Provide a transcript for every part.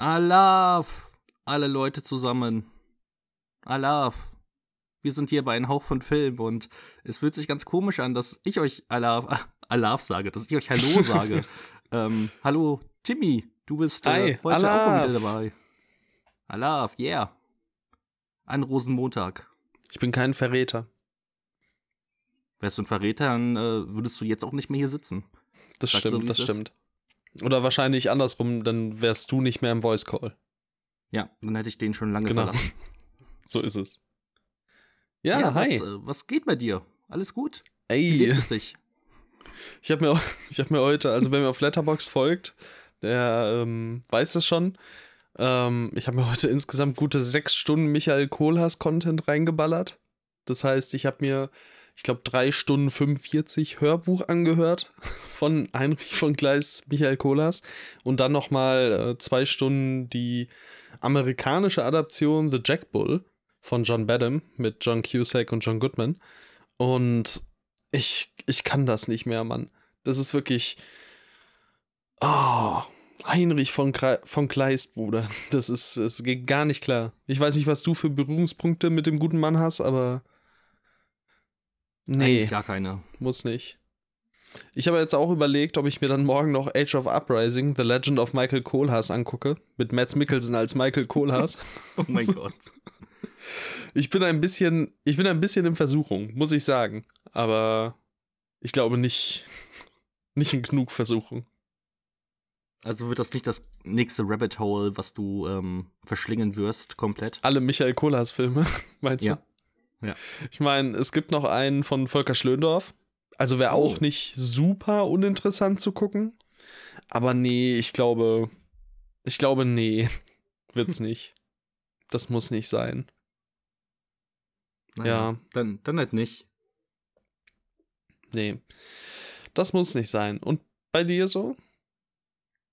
Alaf! Alle Leute zusammen. Alaf. Wir sind hier bei einem Hauch von Film und es fühlt sich ganz komisch an, dass ich euch Alaf, Alaf sage, dass ich euch Hallo sage. ähm, hallo, Timmy, du bist äh, Hi, heute Alaf. auch wieder dabei. Alaf, yeah. An Rosenmontag. Ich bin kein Verräter. Wärst du ein Verräter, dann äh, würdest du jetzt auch nicht mehr hier sitzen. Das Sagst du, stimmt, wie das ist? stimmt. Oder wahrscheinlich andersrum, dann wärst du nicht mehr im Voice Call. Ja, dann hätte ich den schon lange Genau. verlassen. So ist es. Ja, hi. Was, äh, was geht bei dir? Alles gut? Wie Ey, sich? ich habe mir, ich hab mir heute, also wer mir auf Letterbox folgt, der ähm, weiß es schon. Ähm, ich habe mir heute insgesamt gute sechs Stunden Michael Kohlhaas-Content reingeballert. Das heißt, ich habe mir, ich glaube, drei Stunden 45 Hörbuch angehört von Heinrich von Gleis, Michael Kohlhaas. Und dann nochmal äh, zwei Stunden die amerikanische Adaption The Jack Bull von John Badham mit John Cusack und John Goodman. Und ich, ich kann das nicht mehr, Mann. Das ist wirklich. Oh, Heinrich von, von Kleist, Bruder. Das ist, das geht gar nicht klar. Ich weiß nicht, was du für Berührungspunkte mit dem guten Mann hast, aber. Nee, Eigentlich gar keine. muss nicht. Ich habe jetzt auch überlegt, ob ich mir dann morgen noch Age of Uprising, The Legend of Michael Kohlhaas angucke. Mit Mads Mikkelsen als Michael Kohlhaas. Oh mein Gott. Ich bin ein bisschen, ich bin ein bisschen in Versuchung, muss ich sagen. Aber ich glaube nicht, nicht in genug Versuchung. Also wird das nicht das nächste Rabbit Hole, was du ähm, verschlingen wirst, komplett? Alle Michael Kohlhaas Filme, meinst Ja. du? Ja. Ich meine, es gibt noch einen von Volker Schlöndorff. Also wäre Oh. auch nicht super uninteressant zu gucken. Aber nee, ich glaube, ich glaube, nee, wird's nicht. Das muss nicht sein. Ja. Dann, dann halt nicht. Nee. Das muss nicht sein. Und bei dir so?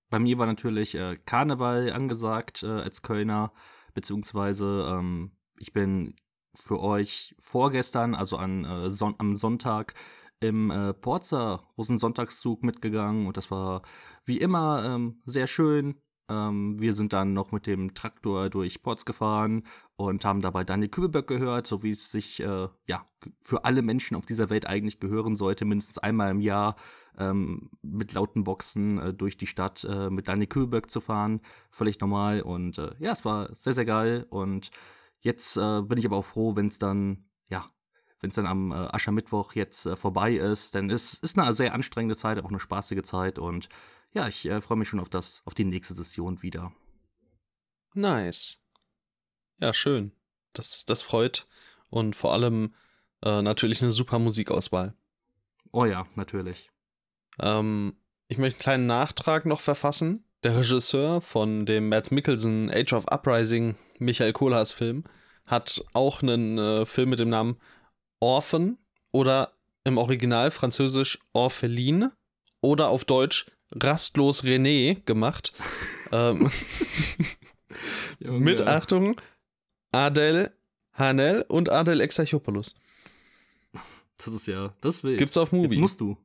Bei mir war natürlich äh, Karneval angesagt äh, als Kölner, beziehungsweise ähm, ich bin für euch vorgestern, also an, äh, Son am Sonntag, im äh, Porzer Rosensonntagszug mitgegangen und das war wie immer ähm, sehr schön. Ähm, wir sind dann noch mit dem Traktor durch Porz gefahren und haben dabei Daniel Kübelböck gehört, so wie es sich äh, ja für alle Menschen auf dieser Welt eigentlich gehören sollte, mindestens einmal im Jahr ähm, mit lauten Boxen äh, durch die Stadt äh, mit Daniel Kübelböck zu fahren. Völlig normal und äh, ja, es war sehr, sehr geil und jetzt äh, bin ich aber auch froh, wenn es dann, ja, wenn es dann am äh, Aschermittwoch jetzt äh, vorbei ist, denn es ist eine sehr anstrengende Zeit, aber auch eine spaßige Zeit und ja, ich äh, freue mich schon auf das, auf die nächste Session wieder. Nice. Ja, schön. Das, das freut. Und vor allem äh, natürlich eine super Musikauswahl. Oh ja, natürlich. Ähm, ich möchte einen kleinen Nachtrag noch verfassen. Der Regisseur von dem Mads Mikkelsen Age of Uprising Michael Kohlhaas Film hat auch einen äh, Film mit dem Namen Orphan oder im Original französisch Orpheline oder auf Deutsch Rastlos René gemacht. ähm, mit Achtung Adel Hanel und Adel Exarchopoulos. Das ist ja, das will Gibt's auf Movie. Jetzt musst du.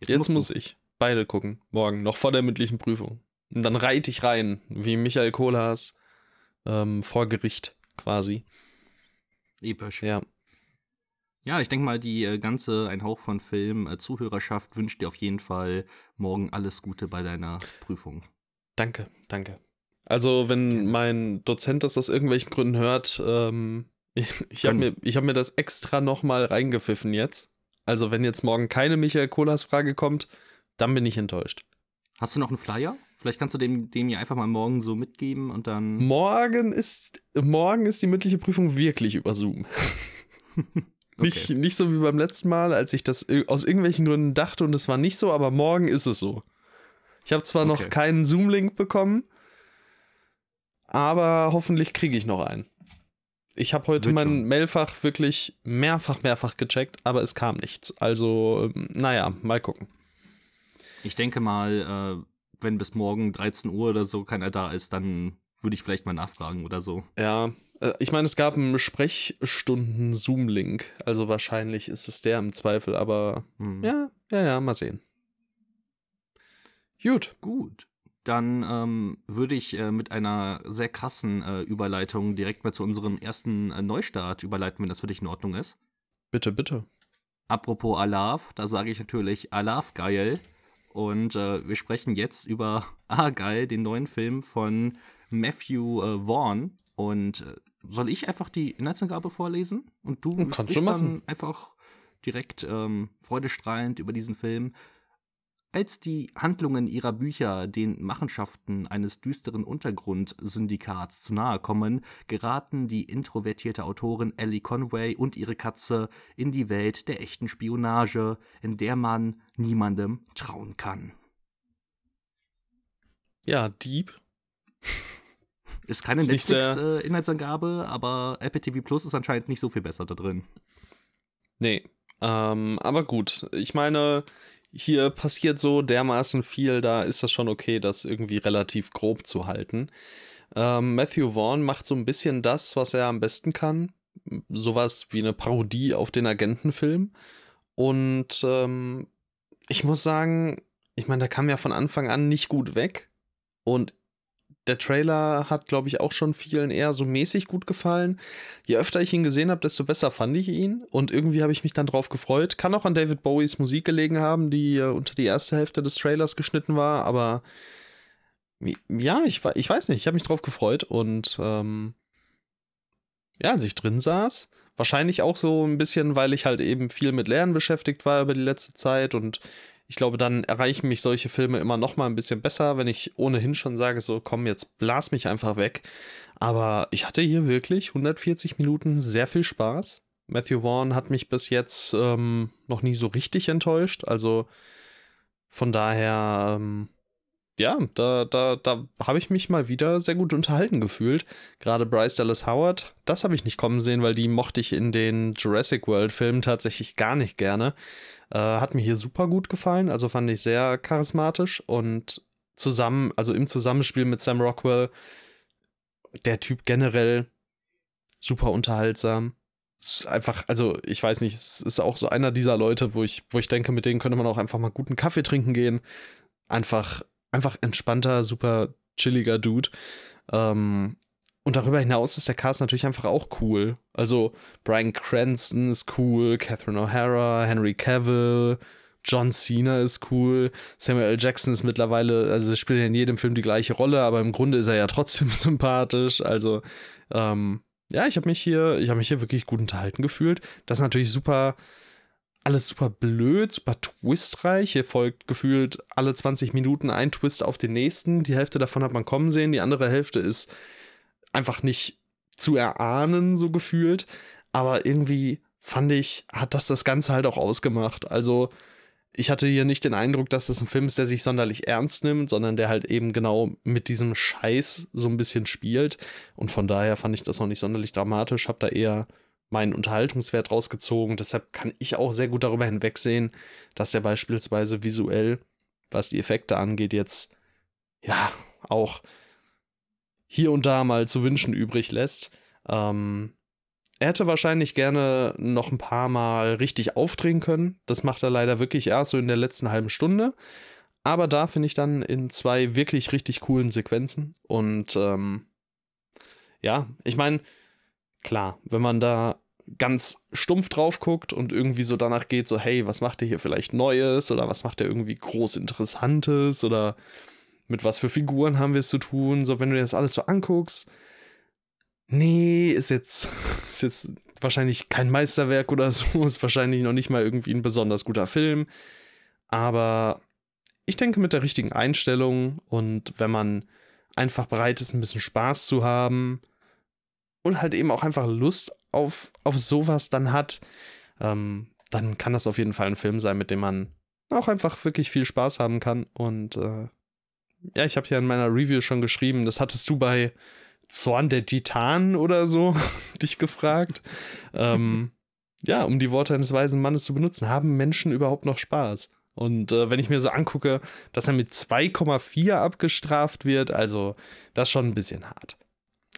Jetzt musst muss du. ich beide gucken. Morgen, noch vor der mündlichen Prüfung. Und dann reite ich rein, wie Michael Kohlhaas ähm, vor Gericht quasi. Episch. Ja. Ja, ich denke mal, die äh, ganze Ein Hauch von Film äh, Zuhörerschaft wünscht dir auf jeden Fall morgen alles Gute bei deiner Prüfung. Danke, danke. Also, wenn Gerne. mein Dozent das aus irgendwelchen Gründen hört, ähm, ich, ich habe mir, ich hab mir das extra nochmal reingepfiffen jetzt. Also, wenn jetzt morgen keine Michael Kohlhaas Frage kommt, dann bin ich enttäuscht. Hast du noch einen Flyer? Vielleicht kannst du dem, dem ja einfach mal morgen so mitgeben und dann. Morgen ist, morgen ist die mündliche Prüfung wirklich über Zoom. Nicht, nicht so wie beim letzten Mal, als ich das aus irgendwelchen Gründen dachte und es war nicht so, aber morgen ist es so. Ich habe zwar noch Okay. keinen Zoom-Link bekommen, aber hoffentlich kriege ich noch einen. Ich habe heute Wird mein schon. Mailfach wirklich mehrfach, mehrfach gecheckt, aber es kam nichts. Also, ähm, naja, mal gucken. Ich denke mal, äh, wenn bis morgen 13 Uhr oder so keiner da ist, dann würde ich vielleicht mal nachfragen oder so. Ja, äh, ich meine, es gab einen Sprechstunden-Zoom-Link, also wahrscheinlich ist es der im Zweifel, aber Hm. ja, ja, ja, mal sehen. Gut. Gut. dann ähm, würde ich äh, mit einer sehr krassen äh, Überleitung direkt mal zu unserem ersten äh, Neustart überleiten, wenn das für dich in Ordnung ist. Bitte, bitte. Apropos Alaf, da sage ich natürlich Alaf geil. Und äh, wir sprechen jetzt über Ah geil, den neuen Film von Matthew äh, Vaughn. Und äh, soll ich einfach die Inhaltsangabe vorlesen? Und du Kannst du machen. dann einfach direkt ähm, freudestrahlend über diesen Film. Als die Handlungen ihrer Bücher den Machenschaften eines düsteren Untergrundsyndikats zu nahe kommen, geraten die introvertierte Autorin Ellie Conway und ihre Katze in die Welt der echten Spionage, in der man niemandem trauen kann. Ja, Dieb. Ist keine Netflix-Inhaltsangabe, aber Apple TV Plus ist anscheinend nicht so viel besser da drin. Nee. Ähm, aber gut, ich meine, hier passiert so dermaßen viel, da ist das schon okay, das irgendwie relativ grob zu halten. Ähm, Matthew Vaughn macht so ein bisschen das, was er am besten kann. Sowas wie eine Parodie auf den Agentenfilm. Und ähm, ich muss sagen, ich meine, der kam ja von Anfang an nicht gut weg. Und der Trailer hat, glaube ich, auch schon vielen eher so mäßig gut gefallen. Je öfter ich ihn gesehen habe, desto besser fand ich ihn. Und irgendwie habe ich mich dann drauf gefreut. Kann auch an David Bowies Musik gelegen haben, die äh, unter die erste Hälfte des Trailers geschnitten war. Aber ja, ich, ich weiß nicht, ich habe mich drauf gefreut. Und ähm, ja, als ich drin saß, wahrscheinlich auch so ein bisschen, weil ich halt eben viel mit Lernen beschäftigt war über die letzte Zeit. Und ich glaube, dann erreichen mich solche Filme immer noch mal ein bisschen besser, wenn ich ohnehin schon sage, so komm, jetzt blas mich einfach weg. Aber ich hatte hier wirklich 140 Minuten sehr viel Spaß. Matthew Vaughn hat mich bis jetzt ähm, noch nie so richtig enttäuscht. Also von daher, ähm, ja, da, da, da habe ich mich mal wieder sehr gut unterhalten gefühlt. Gerade Bryce Dallas Howard, das habe ich nicht kommen sehen, weil die mochte ich in den Jurassic World-Filmen tatsächlich gar nicht gerne. Äh, hat mir hier super gut gefallen, also fand ich sehr charismatisch und zusammen, also im Zusammenspiel mit Sam Rockwell, der Typ generell super unterhaltsam. Einfach, also ich weiß nicht, es ist auch so einer dieser Leute, wo ich, wo ich denke, mit denen könnte man auch einfach mal guten Kaffee trinken gehen. Einfach, einfach entspannter, super chilliger Dude. Ähm, und darüber hinaus ist der Cast natürlich einfach auch cool. Also Brian Cranston ist cool, Catherine O'Hara, Henry Cavill, John Cena ist cool, Samuel L. Jackson ist mittlerweile, also spielt in jedem Film die gleiche Rolle, aber im Grunde ist er ja trotzdem sympathisch. Also ähm, ja, ich habe mich hier, ich habe mich hier wirklich gut unterhalten gefühlt. Das ist natürlich super, alles super blöd, super twistreich. Hier folgt gefühlt alle 20 Minuten ein Twist auf den nächsten. Die Hälfte davon hat man kommen sehen, die andere Hälfte ist einfach nicht zu erahnen, so gefühlt. Aber irgendwie fand ich, hat das das Ganze halt auch ausgemacht. Also ich hatte hier nicht den Eindruck, dass das ein Film ist, der sich sonderlich ernst nimmt, sondern der halt eben genau mit diesem Scheiß so ein bisschen spielt. Und von daher fand ich das noch nicht sonderlich dramatisch, habe da eher meinen Unterhaltungswert rausgezogen. Deshalb kann ich auch sehr gut darüber hinwegsehen, dass er beispielsweise visuell, was die Effekte angeht, jetzt ja auch hier und da mal zu wünschen übrig lässt. Ähm, er hätte wahrscheinlich gerne noch ein paar Mal richtig aufdrehen können. Das macht er leider wirklich erst so in der letzten halben Stunde. Aber da finde ich dann in zwei wirklich richtig coolen Sequenzen. Und ähm, ja, ich meine, klar, wenn man da ganz stumpf drauf guckt und irgendwie so danach geht, so, hey, was macht ihr hier vielleicht Neues oder was macht ihr irgendwie groß Interessantes oder mit was für Figuren haben wir es zu tun? So, wenn du dir das alles so anguckst, nee, ist jetzt, ist jetzt wahrscheinlich kein Meisterwerk oder so, ist wahrscheinlich noch nicht mal irgendwie ein besonders guter Film. Aber ich denke, mit der richtigen Einstellung und wenn man einfach bereit ist, ein bisschen Spaß zu haben und halt eben auch einfach Lust auf, auf sowas dann hat, ähm, dann kann das auf jeden Fall ein Film sein, mit dem man auch einfach wirklich viel Spaß haben kann. Und äh, ja, ich habe ja in meiner Review schon geschrieben, das hattest du bei Zorn der Titanen oder so dich gefragt. ähm, ja, um die Worte eines weisen Mannes zu benutzen, haben Menschen überhaupt noch Spaß? Und äh, wenn ich mir so angucke, dass er mit 2,4 abgestraft wird, also das ist schon ein bisschen hart.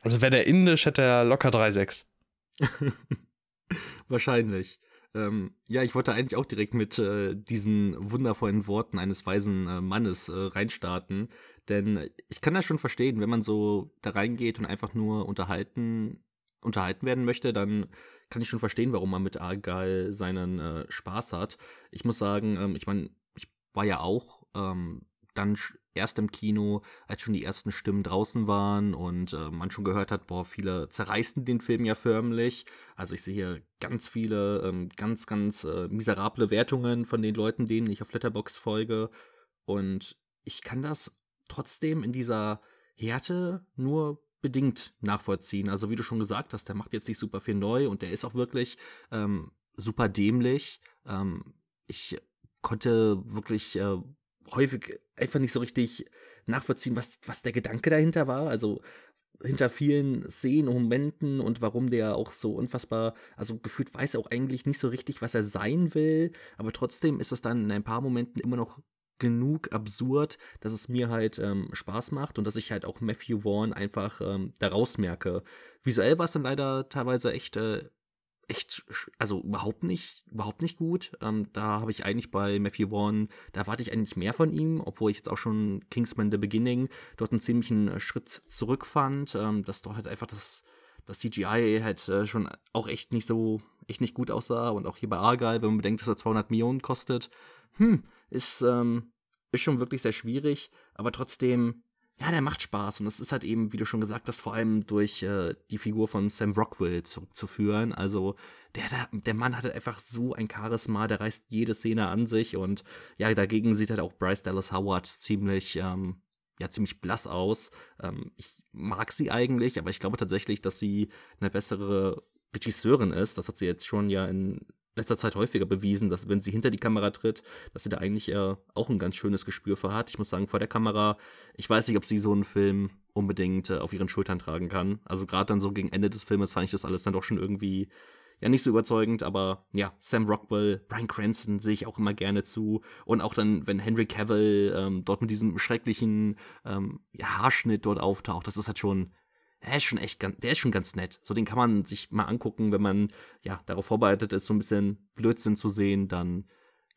Also wäre der indisch, hätte er locker 3,6. Wahrscheinlich. Ähm, ja, ich wollte eigentlich auch direkt mit äh, diesen wundervollen Worten eines weisen äh, Mannes äh, reinstarten. Denn ich kann das schon verstehen, wenn man so da reingeht und einfach nur unterhalten, unterhalten werden möchte, dann kann ich schon verstehen, warum man mit Argyle seinen äh, Spaß hat. Ich muss sagen, ähm, ich meine, ich war ja auch ähm, dann erst im Kino, als schon die ersten Stimmen draußen waren und äh, man schon gehört hat, boah, viele zerreißen den Film ja förmlich. Also ich sehe hier ganz viele, ähm, ganz, ganz äh, miserable Wertungen von den Leuten, denen ich auf Letterbox folge. Und ich kann das trotzdem in dieser Härte nur bedingt nachvollziehen. Also wie du schon gesagt hast, der macht jetzt nicht super viel neu und der ist auch wirklich ähm, super dämlich. Ähm, ich konnte wirklich äh, häufig einfach nicht so richtig nachvollziehen, was, was der Gedanke dahinter war. Also hinter vielen Szenen, Momenten und warum der auch so unfassbar, also gefühlt weiß er auch eigentlich nicht so richtig, was er sein will, aber trotzdem ist es dann in ein paar Momenten immer noch genug absurd, dass es mir halt ähm, Spaß macht und dass ich halt auch Matthew Vaughn einfach ähm, daraus merke. Visuell war es dann leider teilweise echt äh, echt, also überhaupt nicht, überhaupt nicht gut. Ähm, da habe ich eigentlich bei Matthew Vaughn, da erwarte ich eigentlich mehr von ihm, obwohl ich jetzt auch schon Kingsman The Beginning dort einen ziemlichen äh, Schritt zurück fand, ähm, dass dort halt einfach das, das CGI halt äh, schon auch echt nicht so, echt nicht gut aussah und auch hier bei Argyle, wenn man bedenkt, dass er 200 Millionen kostet, hm, ist, ähm, ist schon wirklich sehr schwierig, aber trotzdem ja, der macht Spaß. Und das ist halt eben, wie du schon gesagt hast, vor allem durch äh, die Figur von Sam Rockwell zurückzuführen. Also, der, der, der Mann hat halt einfach so ein Charisma, der reißt jede Szene an sich. Und ja, dagegen sieht halt auch Bryce Dallas Howard ziemlich, ähm, ja, ziemlich blass aus. Ähm, ich mag sie eigentlich, aber ich glaube tatsächlich, dass sie eine bessere Regisseurin ist. Das hat sie jetzt schon ja in letzter Zeit häufiger bewiesen, dass wenn sie hinter die Kamera tritt, dass sie da eigentlich äh, auch ein ganz schönes Gespür für hat. Ich muss sagen, vor der Kamera, ich weiß nicht, ob sie so einen Film unbedingt äh, auf ihren Schultern tragen kann. Also gerade dann so gegen Ende des Filmes fand ich das alles dann doch schon irgendwie ja nicht so überzeugend, aber ja, Sam Rockwell, Brian Cranston sehe ich auch immer gerne zu. Und auch dann, wenn Henry Cavill ähm, dort mit diesem schrecklichen ähm, Haarschnitt dort auftaucht, das ist halt schon der ist schon echt ganz, der ist schon ganz nett. So, den kann man sich mal angucken, wenn man ja darauf vorbereitet ist, so ein bisschen Blödsinn zu sehen, dann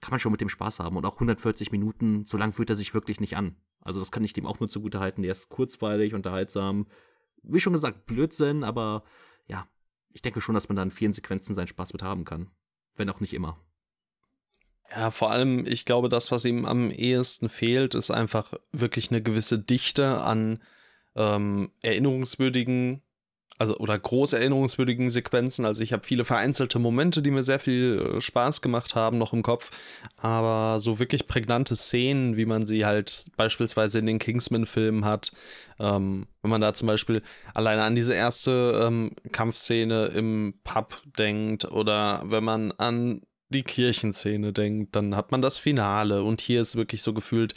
kann man schon mit dem Spaß haben. Und auch 140 Minuten, so lang fühlt er sich wirklich nicht an. Also, das kann ich dem auch nur zugute halten. Der ist kurzweilig, unterhaltsam. Wie schon gesagt, Blödsinn, aber ja, ich denke schon, dass man da in vielen Sequenzen seinen Spaß mit haben kann. Wenn auch nicht immer. Ja, vor allem, ich glaube, das, was ihm am ehesten fehlt, ist einfach wirklich eine gewisse Dichte an ähm, erinnerungswürdigen, also oder groß erinnerungswürdigen Sequenzen. Also ich habe viele vereinzelte Momente, die mir sehr viel äh, Spaß gemacht haben, noch im Kopf. Aber so wirklich prägnante Szenen, wie man sie halt beispielsweise in den Kingsman-Filmen hat, ähm, wenn man da zum Beispiel alleine an diese erste ähm, Kampfszene im Pub denkt oder wenn man an die Kirchenszene denkt, dann hat man das Finale und hier ist wirklich so gefühlt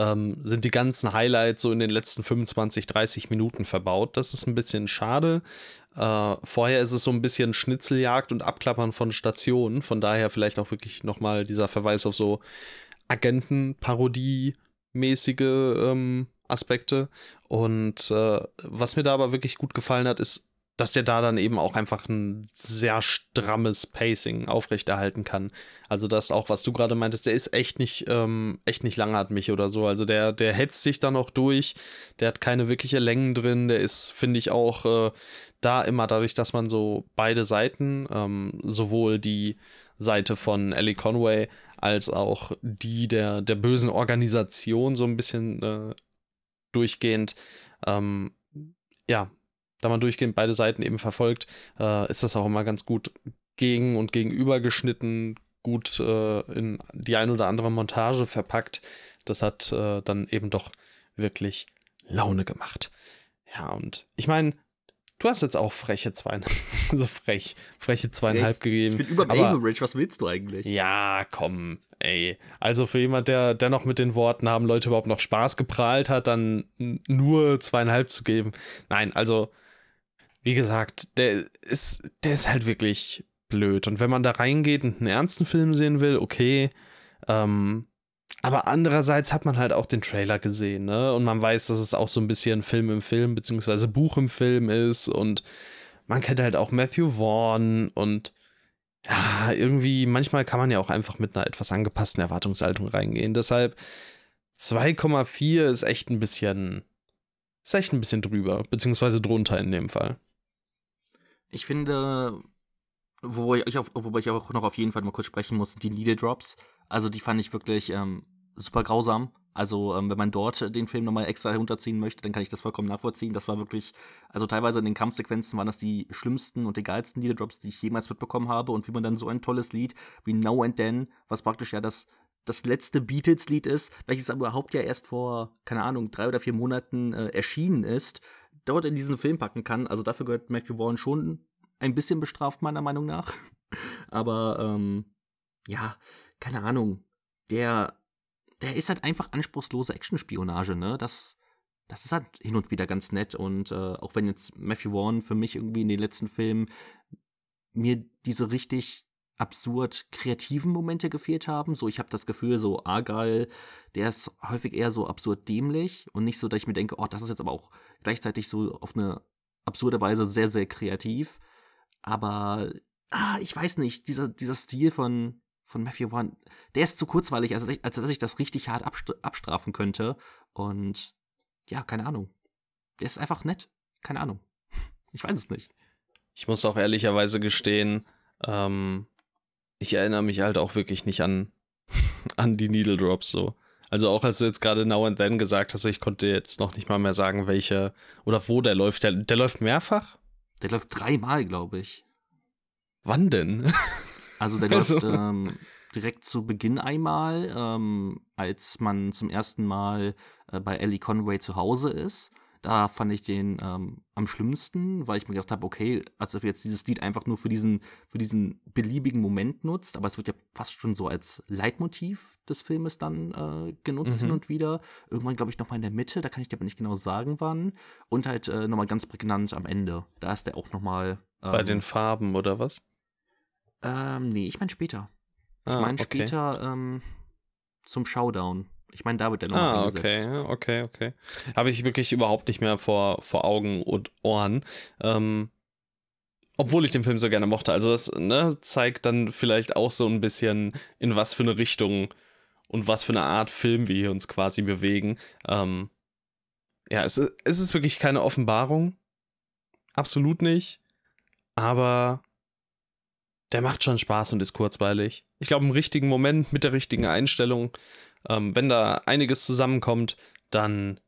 ähm, sind die ganzen Highlights so in den letzten 25, 30 Minuten verbaut. Das ist ein bisschen schade. Äh, vorher ist es so ein bisschen Schnitzeljagd und Abklappern von Stationen. Von daher vielleicht auch wirklich nochmal dieser Verweis auf so Agentenparodie-mäßige ähm, Aspekte. Und äh, was mir da aber wirklich gut gefallen hat, ist dass der da dann eben auch einfach ein sehr strammes Pacing aufrechterhalten kann. Also das auch, was du gerade meintest, der ist echt nicht, ähm, echt nicht langatmig oder so. Also der, der hetzt sich da noch durch, der hat keine wirkliche Längen drin, der ist, finde ich, auch äh, da immer dadurch, dass man so beide Seiten, ähm, sowohl die Seite von Ellie Conway als auch die der, der bösen Organisation so ein bisschen äh, durchgehend, ähm, ja, da man durchgehend beide Seiten eben verfolgt, äh, ist das auch immer ganz gut gegen und gegenüber geschnitten, gut äh, in die ein oder andere Montage verpackt. Das hat äh, dann eben doch wirklich Laune gemacht. Ja, und ich meine, du hast jetzt auch freche zweieinhalb, so frech, freche zweieinhalb ich, gegeben. Ich bin über dem Average, was willst du eigentlich? Ja, komm, ey. Also für jemand, der, der noch mit den Worten haben Leute überhaupt noch Spaß geprahlt hat, dann nur zweieinhalb zu geben. Nein, also wie gesagt, der ist, der ist halt wirklich blöd. Und wenn man da reingeht und einen ernsten Film sehen will, okay. Ähm, aber andererseits hat man halt auch den Trailer gesehen, ne? Und man weiß, dass es auch so ein bisschen Film im Film, beziehungsweise Buch im Film ist. Und man kennt halt auch Matthew Vaughn und ja, irgendwie, manchmal kann man ja auch einfach mit einer etwas angepassten Erwartungshaltung reingehen. Deshalb 2,4 ist echt ein bisschen, ist echt ein bisschen drüber, beziehungsweise drunter in dem Fall. Ich finde, wobei ich, auf, wobei ich auch noch auf jeden Fall mal kurz sprechen muss, die Needle Drops. Also die fand ich wirklich ähm, super grausam. Also, ähm, wenn man dort den Film nochmal extra herunterziehen möchte, dann kann ich das vollkommen nachvollziehen. Das war wirklich, also teilweise in den Kampfsequenzen waren das die schlimmsten und egalsten Liederdrops, die ich jemals mitbekommen habe. Und wie man dann so ein tolles Lied wie Now and Then, was praktisch ja das, das letzte Beatles-Lied ist, welches aber überhaupt ja erst vor, keine Ahnung, drei oder vier Monaten äh, erschienen ist, dort in diesen Film packen kann. Also dafür gehört Matthew Vaughn schon ein bisschen bestraft, meiner Meinung nach. aber, ähm, ja, keine Ahnung. Der der ist halt einfach anspruchslose Actionspionage, ne? Das, das ist halt hin und wieder ganz nett. Und äh, auch wenn jetzt Matthew Vaughn für mich irgendwie in den letzten Filmen mir diese richtig absurd kreativen Momente gefehlt haben. So, ich habe das Gefühl, so Argyle, der ist häufig eher so absurd dämlich und nicht so, dass ich mir denke, oh, das ist jetzt aber auch gleichzeitig so auf eine absurde Weise sehr, sehr kreativ. Aber ah, ich weiß nicht, dieser, dieser Stil von, von Matthew Vaughn, der ist zu kurzweilig, als, als dass ich das richtig hart abstrafen könnte. Und ja, keine Ahnung. Der ist einfach nett. Keine Ahnung. Ich weiß es nicht. Ich muss auch ehrlicherweise gestehen, ähm, ich erinnere mich halt auch wirklich nicht an, an die Needle Drops so. Also auch als du jetzt gerade Now and Then gesagt hast, ich konnte jetzt noch nicht mal mehr sagen, welche oder wo der läuft. Der, der läuft mehrfach? Der läuft dreimal, glaube ich. Wann denn? Also der also. läuft ähm, direkt zu Beginn einmal, ähm, als man zum ersten Mal äh, bei Ellie Conway zu Hause ist. Da fand ich den ähm, am schlimmsten, weil ich mir gedacht habe, okay, als ob jetzt dieses Lied einfach nur für diesen, für diesen beliebigen Moment nutzt, aber es wird ja fast schon so als Leitmotiv des Filmes dann äh, genutzt mhm. hin und wieder. Irgendwann, glaube ich, nochmal in der Mitte, da kann ich dir aber nicht genau sagen, wann. Und halt äh, nochmal ganz prägnant am Ende. Da ist der auch nochmal. Ähm, Bei den Farben oder was? Ähm, nee, ich meine später. Ich ah, meine okay. später ähm, zum Showdown. Ich meine, da wird der noch Ah, okay, okay, okay. Habe ich wirklich überhaupt nicht mehr vor, vor Augen und Ohren. Ähm, obwohl ich den Film so gerne mochte. Also das ne, zeigt dann vielleicht auch so ein bisschen, in was für eine Richtung und was für eine Art Film wir hier uns quasi bewegen. Ähm, ja, es, es ist wirklich keine Offenbarung. Absolut nicht. Aber der macht schon Spaß und ist kurzweilig. Ich glaube, im richtigen Moment, mit der richtigen Einstellung, ähm, wenn da einiges zusammenkommt, dann,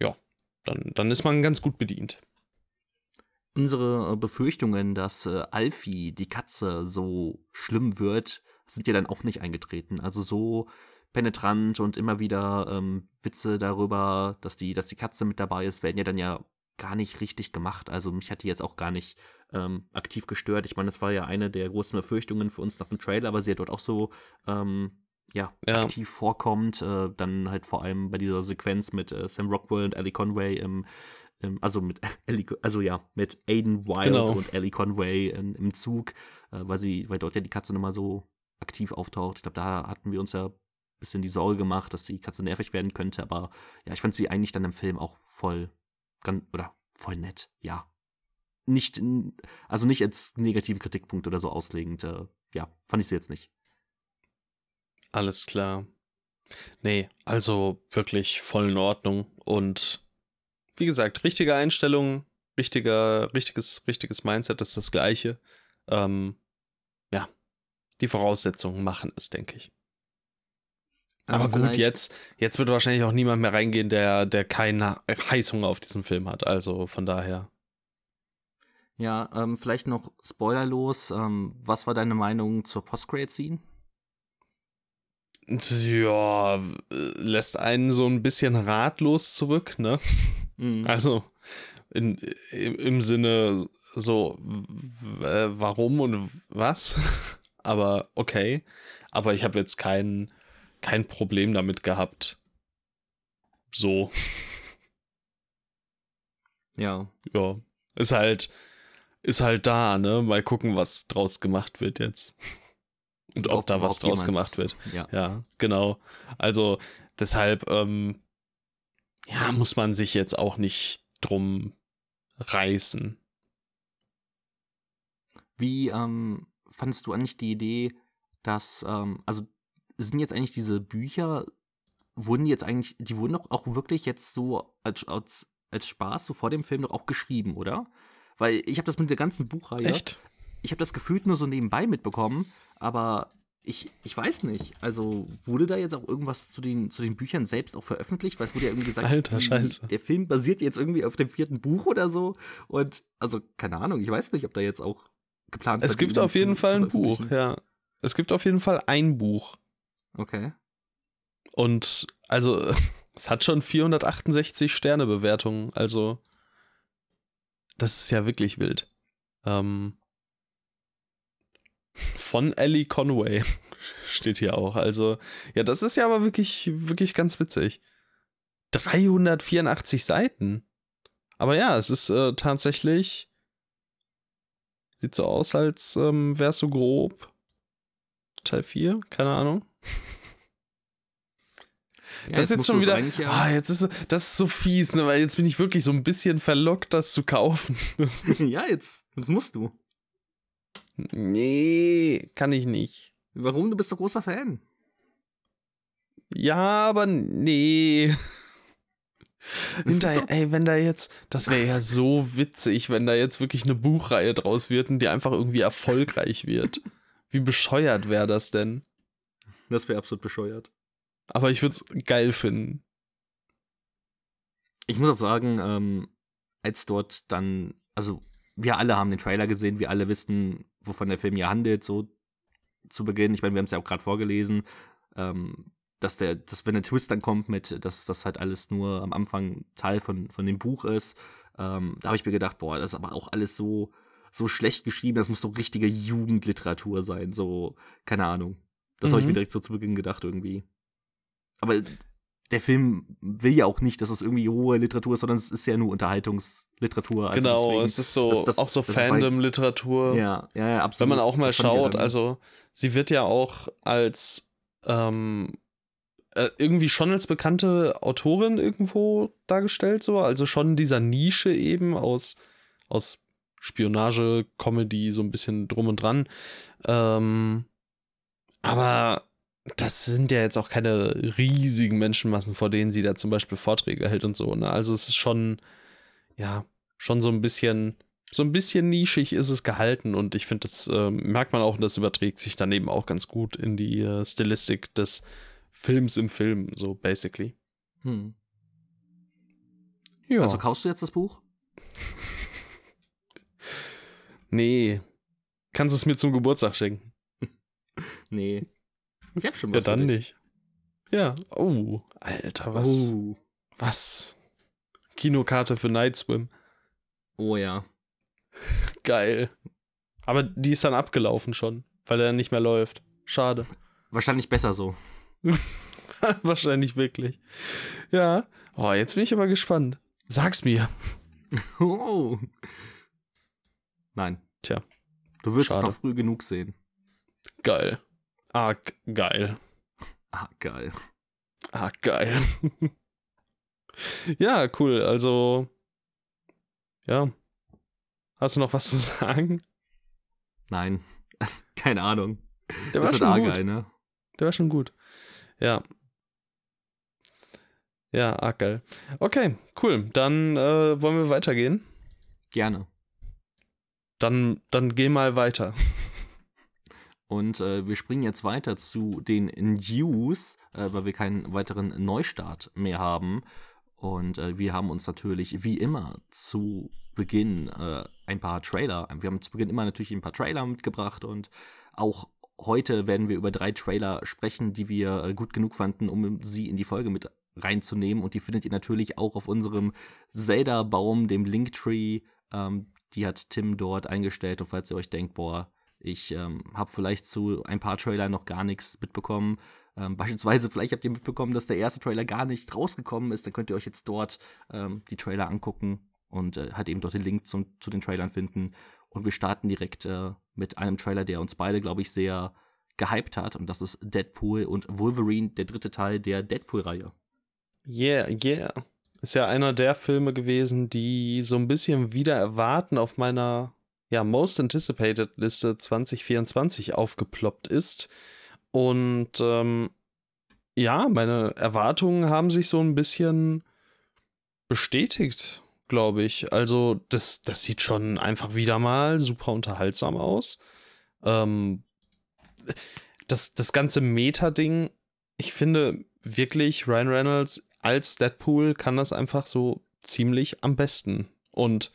ja, dann, dann ist man ganz gut bedient. Unsere äh, Befürchtungen, dass äh, Alfie, die Katze, so schlimm wird, sind ja dann auch nicht eingetreten. Also so penetrant und immer wieder ähm, Witze darüber, dass die, dass die Katze mit dabei ist, werden ja dann ja gar nicht richtig gemacht. Also mich hat die jetzt auch gar nicht ähm, aktiv gestört. Ich meine, das war ja eine der großen Befürchtungen für uns nach dem Trailer, aber sie hat dort auch so ähm, ja, ja, aktiv vorkommt. Äh, dann halt vor allem bei dieser Sequenz mit äh, Sam Rockwell und Ellie Conway im, im also mit Ellie, also ja, mit Aiden Wild genau. und Ellie Conway in, im Zug, äh, weil sie, weil dort ja die Katze nochmal so aktiv auftaucht. Ich glaube, da hatten wir uns ja ein bisschen die Sorge gemacht, dass die Katze nervig werden könnte, aber ja, ich fand sie eigentlich dann im Film auch voll ganz, oder voll nett, ja nicht, also nicht als negative Kritikpunkt oder so auslegend. Äh, ja, fand ich sie jetzt nicht. Alles klar. Nee, also wirklich voll in Ordnung. Und wie gesagt, richtige Einstellung, richtiger, richtiges, richtiges Mindset ist das gleiche. Ähm, ja, die Voraussetzungen machen es, denke ich. Aber, Aber gut, jetzt, jetzt wird wahrscheinlich auch niemand mehr reingehen, der, der keinen Heißhunger auf diesen Film hat. Also von daher. Ja, ähm, vielleicht noch spoilerlos. Ähm, was war deine Meinung zur Post-Credit-Scene? Ja, lässt einen so ein bisschen ratlos zurück, ne? Mhm. Also in, im, im Sinne so, warum und was? Aber okay. Aber ich habe jetzt kein, kein Problem damit gehabt. So. Ja. Ja. Ist halt, ist halt da, ne? Mal gucken, was draus gemacht wird jetzt. Und ob, ob da was draus gemacht wird. Ja. ja, genau. Also deshalb, ähm, ja, muss man sich jetzt auch nicht drum reißen. Wie ähm, fandest du eigentlich die Idee, dass, ähm, also sind jetzt eigentlich diese Bücher, wurden die jetzt eigentlich, die wurden doch auch wirklich jetzt so als, als, als Spaß so vor dem Film doch auch geschrieben, oder? Weil ich habe das mit der ganzen Buchreihe. Echt? Ich habe das gefühlt nur so nebenbei mitbekommen, aber ich, ich weiß nicht. Also wurde da jetzt auch irgendwas zu den, zu den Büchern selbst auch veröffentlicht? Weil es wurde ja irgendwie gesagt, Alter, die, Scheiße. der Film basiert jetzt irgendwie auf dem vierten Buch oder so. Und also, keine Ahnung, ich weiß nicht, ob da jetzt auch geplant Es gibt auf jeden zu, Fall ein Buch, ja. Es gibt auf jeden Fall ein Buch. Okay. Und also, es hat schon 468 Sterne Bewertungen. Also, das ist ja wirklich wild. Ähm, von Ellie Conway steht hier auch. Also, ja, das ist ja aber wirklich, wirklich ganz witzig. 384 Seiten. Aber ja, es ist äh, tatsächlich. Sieht so aus, als ähm, wäre es so grob. Teil 4, keine Ahnung. Ja, das ist jetzt schon wieder. Ja, Ah, jetzt ist das ist so fies, ne? Weil jetzt bin ich wirklich so ein bisschen verlockt, das zu kaufen. Ja, jetzt. Das musst du. Nee, kann ich nicht. Warum? Du bist doch großer Fan. Ja, aber nee. Hinterher, ey, wenn da jetzt, das wäre ja so witzig, wenn da jetzt wirklich eine Buchreihe draus wird und die einfach irgendwie erfolgreich wird. Wie bescheuert wäre das denn? Das wäre absolut bescheuert. Aber ich würde es geil finden. Ich muss auch sagen, ähm, als dort dann, also wir alle haben den Trailer gesehen, wir alle wissen, wovon der Film ja handelt, so zu Beginn. Ich meine, wir haben es ja auch gerade vorgelesen, ähm, dass der, dass wenn der Twist dann kommt mit, dass das halt alles nur am Anfang Teil von, von dem Buch ist, ähm, da habe ich mir gedacht, boah, das ist aber auch alles so, so schlecht geschrieben, das muss so richtige Jugendliteratur sein, so, keine Ahnung. Das habe ich Mhm. mir direkt so zu Beginn gedacht irgendwie. Aber der Film will ja auch nicht, dass es irgendwie hohe Literatur ist, sondern es ist ja nur Unterhaltungsliteratur. Also genau, deswegen, es ist so, das- das- auch so Fandom-Literatur. Ja, ja, ja, absolut. Wenn man auch mal Das ja schaut, dann- also sie wird ja auch als ähm, äh, irgendwie schon als bekannte Autorin irgendwo dargestellt, so, also schon dieser Nische eben aus, aus Spionage, Comedy, so ein bisschen drum und dran. Ähm, aber das sind ja jetzt auch keine riesigen Menschenmassen, vor denen sie da zum Beispiel Vorträge hält und so. Ne? Also es ist schon, ja, schon so ein bisschen, so ein bisschen nischig ist es gehalten und ich finde, das ähm, merkt man auch und das überträgt sich dann eben auch ganz gut in die äh, Stilistik des Films im Film, so basically. Hm. Ja. Also kaufst du jetzt das Buch? nee. Kannst es mir zum Geburtstag schenken? Nee. Ich hab schon Ja, was. für dann nicht. Ja. Oh, Alter, was? Oh. Was? Kinokarte für Night Swim. oh ja. Geil. Aber die ist dann abgelaufen schon, weil er nicht mehr läuft. Schade. Wahrscheinlich besser so. Wahrscheinlich wirklich. Ja. Oh, jetzt bin ich aber gespannt. Sag's mir. Oh. Nein. Tja. Du wirst Schade. es noch früh genug sehen. Geil. Arg geil. Ah, geil. Ah, geil. ja, cool. Also, ja. Hast du noch was zu sagen? Nein. Keine Ahnung. Der das ist halt arg geil, ne? Der war schon gut. Ja. Ja, arg geil. Okay, cool. Dann äh, wollen wir weitergehen. Gerne. Dann, dann geh mal weiter. Und äh, wir springen jetzt weiter zu den News, äh, weil wir keinen weiteren Neustart mehr haben. Und äh, wir haben uns natürlich wie immer zu Beginn äh, ein paar Trailer, wir haben zu Beginn immer natürlich ein paar Trailer mitgebracht und auch heute werden wir über drei Trailer sprechen, die wir äh, gut genug fanden, um sie in die Folge mit reinzunehmen. Und die findet ihr natürlich auch auf unserem Zelda-Baum, dem Linktree. Ähm, die hat Tim dort eingestellt. Und falls ihr euch denkt, boah, ich ähm, habe vielleicht zu ein paar Trailern noch gar nichts mitbekommen. Ähm, beispielsweise, vielleicht habt ihr mitbekommen, dass der erste Trailer gar nicht rausgekommen ist. Dann könnt ihr euch jetzt dort ähm, die Trailer angucken und äh, halt eben dort den Link zum, zu den Trailern finden. Und wir starten direkt äh, mit einem Trailer, der uns beide, glaube ich, sehr gehypt hat. Und das ist Deadpool und Wolverine, der dritte Teil der Deadpool-Reihe. Yeah, yeah. Ist ja einer der Filme gewesen, die so ein bisschen wieder erwarten auf meiner ja, Most Anticipated Liste 2024 aufgeploppt ist. Und ähm, ja, meine Erwartungen haben sich so ein bisschen bestätigt, glaube ich. Also, das, das sieht schon einfach wieder mal super unterhaltsam aus. Ähm, das, das ganze Meta-Ding, ich finde wirklich, Ryan Reynolds als Deadpool kann das einfach so ziemlich am besten. Und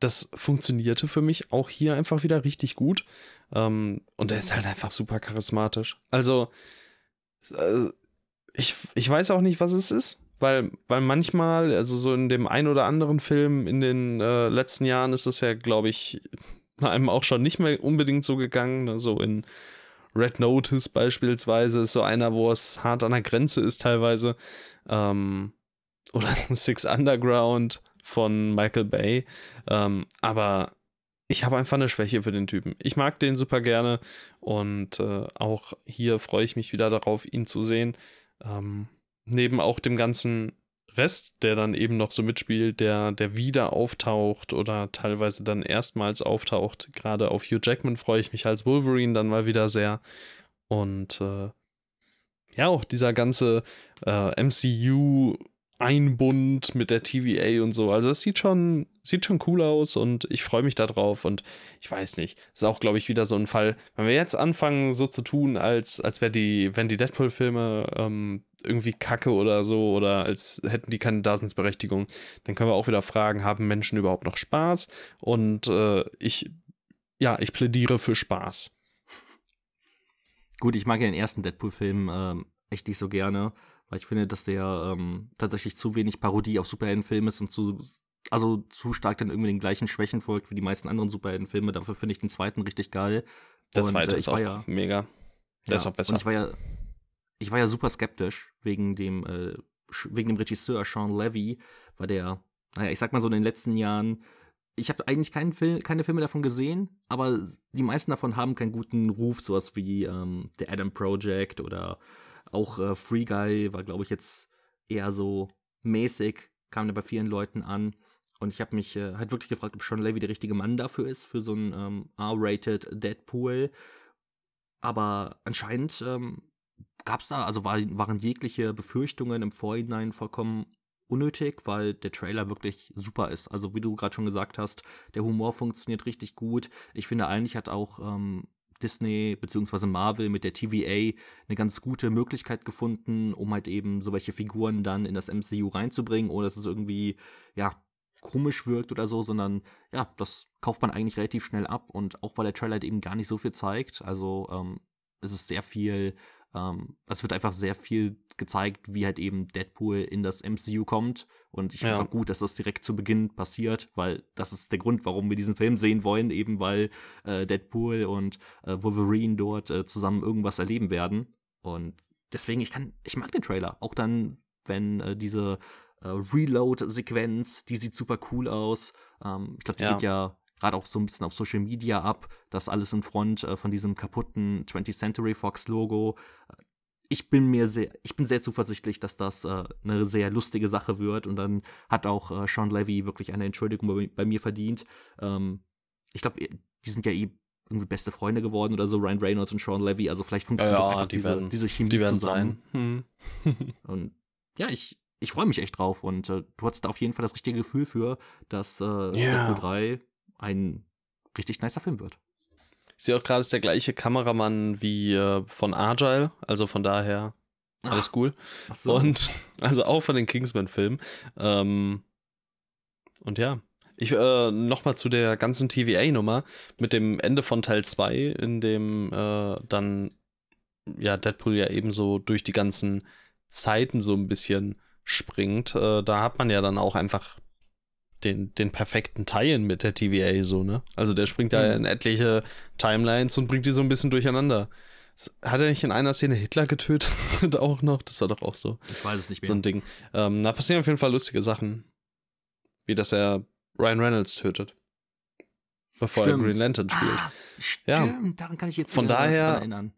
das funktionierte für mich auch hier einfach wieder richtig gut. Ähm, und er ist halt einfach super charismatisch. Also, äh, ich, ich weiß auch nicht, was es ist, weil, weil manchmal, also so in dem ein oder anderen Film in den äh, letzten Jahren ist es ja, glaube ich, einem auch schon nicht mehr unbedingt so gegangen. Ne? So in Red Notice beispielsweise ist so einer, wo es hart an der Grenze ist teilweise. Ähm, oder Six Underground von Michael Bay. Ähm, aber ich habe einfach eine Schwäche für den Typen. Ich mag den super gerne und äh, auch hier freue ich mich wieder darauf, ihn zu sehen. Ähm, neben auch dem ganzen Rest, der dann eben noch so mitspielt, der, der wieder auftaucht oder teilweise dann erstmals auftaucht. Gerade auf Hugh Jackman freue ich mich als Wolverine dann mal wieder sehr. Und äh, ja, auch dieser ganze äh, MCU Einbund mit der TVA und so. Also es sieht schon, sieht schon cool aus und ich freue mich darauf und ich weiß nicht. Ist auch, glaube ich, wieder so ein Fall, wenn wir jetzt anfangen, so zu tun, als, als wäre die, wenn die Deadpool-Filme ähm, irgendwie kacke oder so oder als hätten die keine Daseinsberechtigung, dann können wir auch wieder fragen, haben Menschen überhaupt noch Spaß? Und äh, ich, ja, ich plädiere für Spaß. Gut, ich mag ja den ersten Deadpool-Film ähm, echt nicht so gerne weil ich finde, dass der ähm, tatsächlich zu wenig Parodie auf Superheldenfilme ist und zu, also zu stark dann irgendwie den gleichen Schwächen folgt wie die meisten anderen Superheldenfilme. Dafür finde ich den zweiten richtig geil. Der zweite und, äh, ist auch ja, mega. Der ja, ist auch besser. ich war ja, ich war ja super skeptisch wegen dem, äh, wegen dem Regisseur Sean Levy, weil der, naja, ich sag mal so in den letzten Jahren ich habe eigentlich keinen Film, keine Filme davon gesehen, aber die meisten davon haben keinen guten Ruf, sowas wie ähm, The Adam Project oder auch äh, Free Guy war, glaube ich, jetzt eher so mäßig, kam da bei vielen Leuten an. Und ich habe mich äh, halt wirklich gefragt, ob Sean Levy der richtige Mann dafür ist, für so ein ähm, R-rated Deadpool. Aber anscheinend ähm, gab es da, also war, waren jegliche Befürchtungen im Vorhinein vollkommen unnötig, weil der Trailer wirklich super ist. Also wie du gerade schon gesagt hast, der Humor funktioniert richtig gut. Ich finde eigentlich hat auch ähm, Disney bzw. Marvel mit der TVA eine ganz gute Möglichkeit gefunden, um halt eben so welche Figuren dann in das MCU reinzubringen, ohne dass es irgendwie, ja, komisch wirkt oder so, sondern ja, das kauft man eigentlich relativ schnell ab und auch weil der Trailer halt eben gar nicht so viel zeigt, also ähm, es ist sehr viel ähm, es wird einfach sehr viel gezeigt, wie halt eben Deadpool in das MCU kommt. Und ich finde es auch gut, dass das direkt zu Beginn passiert, weil das ist der Grund, warum wir diesen Film sehen wollen, eben weil äh, Deadpool und äh, Wolverine dort äh, zusammen irgendwas erleben werden. Und deswegen, ich kann, ich mag den Trailer. Auch dann, wenn äh, diese äh, Reload-Sequenz, die sieht super cool aus. Ähm, ich glaube, die ja. geht ja gerade auch so ein bisschen auf Social Media ab. Das alles in Front äh, von diesem kaputten 20th Century Fox Logo. Ich bin mir sehr, ich bin sehr zuversichtlich, dass das äh, eine sehr lustige Sache wird und dann hat auch äh, Sean Levy wirklich eine Entschuldigung bei, bei mir verdient. Ähm, ich glaube, die sind ja eh irgendwie beste Freunde geworden oder so, Ryan Reynolds und Sean Levy. Also vielleicht funktioniert ja, einfach die diese, werden, diese Chemie die werden zusammen. Sein. Hm. und ja, ich, ich freue mich echt drauf und äh, du hattest da auf jeden Fall das richtige Gefühl für, dass äh, yeah. 3 ein richtig nicer Film wird. Ich sehe auch gerade, ist der gleiche Kameramann wie äh, von Agile, also von daher alles Ach, cool. So. Und also auch von den Kingsman-Filmen. Ähm, und ja, ich äh, nochmal zu der ganzen TVA-Nummer mit dem Ende von Teil 2, in dem äh, dann ja Deadpool ja ebenso durch die ganzen Zeiten so ein bisschen springt. Äh, da hat man ja dann auch einfach den, den perfekten Teilen mit der TVA so, ne? Also der springt da mhm. in etliche Timelines und bringt die so ein bisschen durcheinander. Hat er nicht in einer Szene Hitler getötet auch noch? Das war doch auch so. Ich weiß es nicht mehr. So ein Ding. Ähm, da passieren auf jeden Fall lustige Sachen. Wie dass er Ryan Reynolds tötet. Bevor stimmt. er Green Lantern spielt. Ah, stimmt, ja. daran kann ich jetzt Von daher, erinnern.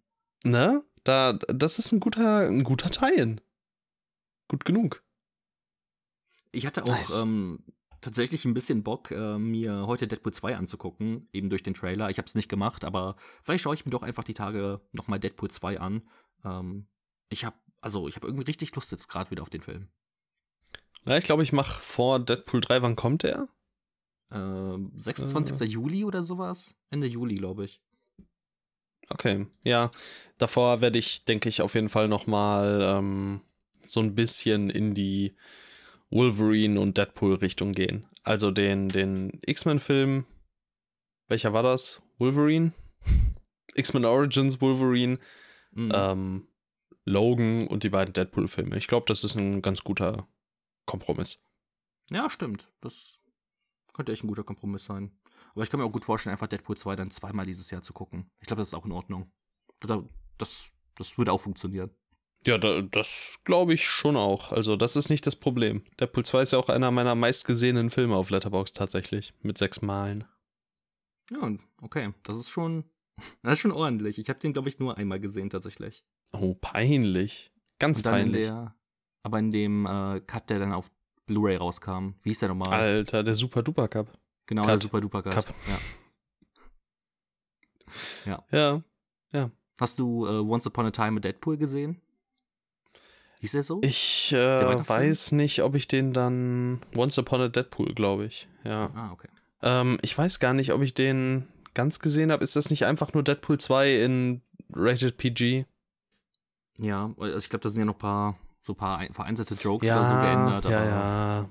Ne? Da, das ist ein guter, ein guter Teil. Gut genug. Ich hatte auch nice. ähm, tatsächlich ein bisschen Bock, äh, mir heute Deadpool 2 anzugucken, eben durch den Trailer. Ich habe es nicht gemacht, aber vielleicht schaue ich mir doch einfach die Tage nochmal Deadpool 2 an. Ähm, ich habe also ich habe irgendwie richtig Lust jetzt gerade wieder auf den Film. Ja, ich glaube, ich mache vor Deadpool 3. Wann kommt der? Äh, 26. Äh. Juli oder sowas? Ende Juli, glaube ich. Okay, ja. Davor werde ich, denke ich, auf jeden Fall noch mal ähm, so ein bisschen in die Wolverine und Deadpool-Richtung gehen. Also den, den X-Men-Film, welcher war das? Wolverine? X-Men Origins Wolverine, mhm. ähm, Logan und die beiden Deadpool-Filme. Ich glaube, das ist ein ganz guter Kompromiss. Ja, stimmt. Das könnte echt ein guter Kompromiss sein. Aber ich kann mir auch gut vorstellen, einfach Deadpool 2 dann zweimal dieses Jahr zu gucken. Ich glaube, das ist auch in Ordnung. Das, das würde auch funktionieren. Ja, da, das glaube ich schon auch. Also, das ist nicht das Problem. Deadpool 2 ist ja auch einer meiner meistgesehenen Filme auf Letterboxd tatsächlich. Mit sechs Malen. Ja, okay. Das ist schon. Das ist schon ordentlich. Ich habe den, glaube ich, nur einmal gesehen tatsächlich. Oh, peinlich. Ganz peinlich. In der, aber in dem äh, Cut, der dann auf Blu-ray rauskam. Wie hieß der nochmal? Alter, der Super Duper Cup. Genau, Cut. der Super Duper Cut. Cup. Ja. ja. Ja. Ja. Hast du äh, Once Upon a Time mit Deadpool gesehen? Hieß der so? Ich äh, weiß nicht, ob ich den dann. Once Upon a Deadpool, glaube ich. Ja. Ah, okay. Ähm, ich weiß gar nicht, ob ich den ganz gesehen habe. Ist das nicht einfach nur Deadpool 2 in Rated PG? Ja, also ich glaube, da sind ja noch ein paar so ein paar vereinzelte Jokes ja, oder so geändert. ja, ja.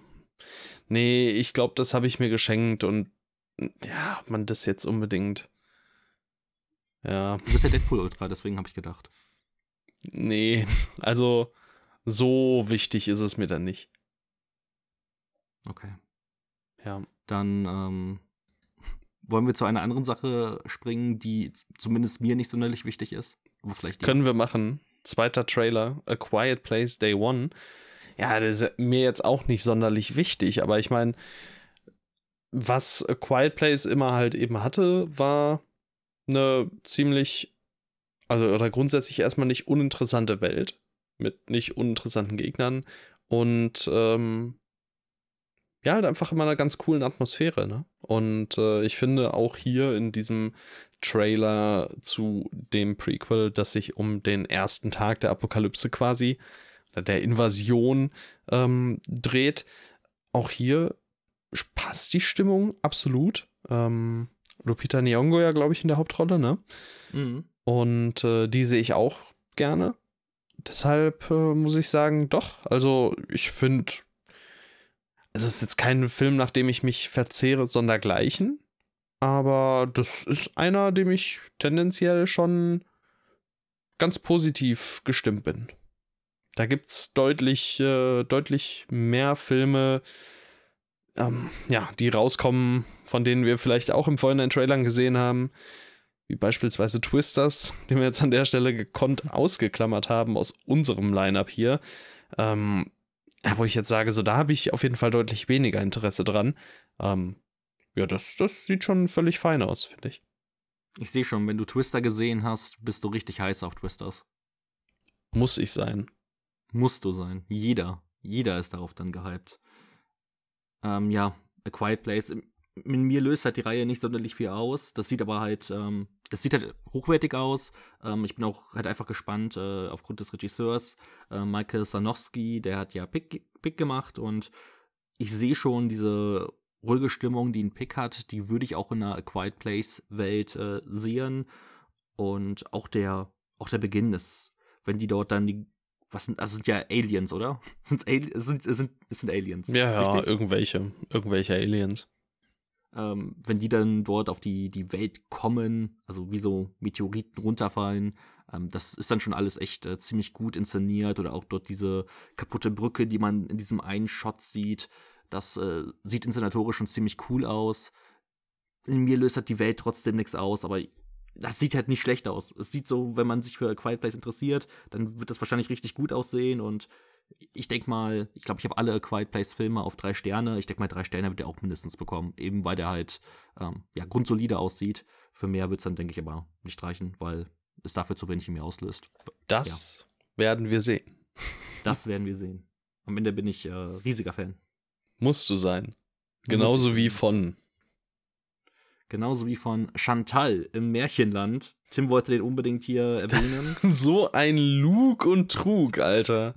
Nee, ich glaube, das habe ich mir geschenkt und ja, ob man das jetzt unbedingt. Ja. Du bist ja Deadpool-Ultra, deswegen habe ich gedacht. Nee, also so wichtig ist es mir dann nicht. Okay. Ja. Dann ähm, wollen wir zu einer anderen Sache springen, die zumindest mir nicht sonderlich wichtig ist. Aber vielleicht Können wir machen zweiter Trailer, A Quiet Place Day One. Ja, das ist mir jetzt auch nicht sonderlich wichtig, aber ich meine, was A Quiet Place immer halt eben hatte, war eine ziemlich, also oder grundsätzlich erstmal nicht uninteressante Welt mit nicht uninteressanten Gegnern und ähm, ja, halt einfach immer einer ganz coolen Atmosphäre, ne? Und äh, ich finde auch hier in diesem Trailer zu dem Prequel, das sich um den ersten Tag der Apokalypse quasi, der Invasion ähm, dreht. Auch hier passt die Stimmung absolut. Ähm, Lupita Nyong'o ja, glaube ich, in der Hauptrolle, ne? Mhm. Und äh, die sehe ich auch gerne. Deshalb äh, muss ich sagen, doch. Also ich finde, es ist jetzt kein Film, nach dem ich mich verzehre, sondergleichen. Aber das ist einer, dem ich tendenziell schon ganz positiv gestimmt bin. Da gibt es deutlich, äh, deutlich mehr Filme, ähm, ja, die rauskommen, von denen wir vielleicht auch im vorherigen Trailern gesehen haben, wie beispielsweise Twisters, den wir jetzt an der Stelle gekonnt ausgeklammert haben aus unserem Lineup hier. Ähm, wo ich jetzt sage, so da habe ich auf jeden Fall deutlich weniger Interesse dran. Ähm, ja, das, das sieht schon völlig fein aus, finde ich. Ich sehe schon, wenn du Twister gesehen hast, bist du richtig heiß auf Twisters. Muss ich sein. Musst du sein. Jeder. Jeder ist darauf dann gehypt. Ähm, ja, A Quiet Place. In mir löst halt die Reihe nicht sonderlich viel aus. Das sieht aber halt, ähm, das sieht halt hochwertig aus. Ähm, ich bin auch halt einfach gespannt äh, aufgrund des Regisseurs. Äh, Michael Sanowski, der hat ja Pick, Pick gemacht und ich sehe schon diese ruhige Stimmung, die ein Pick hat, die würde ich auch in einer A Quiet Place Welt äh, sehen. Und auch der, auch der Beginn ist, wenn die dort dann die, was sind, also sind ja Aliens, oder? Sind's Ali es sind, sind, sind Aliens. Ja, ja, richtig? irgendwelche, irgendwelche Aliens. Ähm, wenn die dann dort auf die, die Welt kommen, also wie so Meteoriten runterfallen, ähm, das ist dann schon alles echt äh, ziemlich gut inszeniert oder auch dort diese kaputte Brücke, die man in diesem einen Shot sieht. Das äh, sieht inszenatorisch schon ziemlich cool aus. In mir löst halt die Welt trotzdem nichts aus, aber das sieht halt nicht schlecht aus. Es sieht so, wenn man sich für Quiet Place interessiert, dann wird das wahrscheinlich richtig gut aussehen und ich denke mal, ich glaube, ich habe alle A Quiet Place Filme auf drei Sterne. Ich denke mal, drei Sterne wird er auch mindestens bekommen, eben weil der halt ähm, ja grundsolide aussieht. Für mehr wird es dann, denke ich, aber nicht reichen, weil es dafür zu wenig in mir auslöst. Das ja. werden wir sehen. Das werden wir sehen. Am Ende bin ich äh, riesiger Fan. Musst du sein. Genauso wie von. Genauso wie von Chantal im Märchenland. Tim wollte den unbedingt hier erwähnen. so ein Lug und Trug, Alter.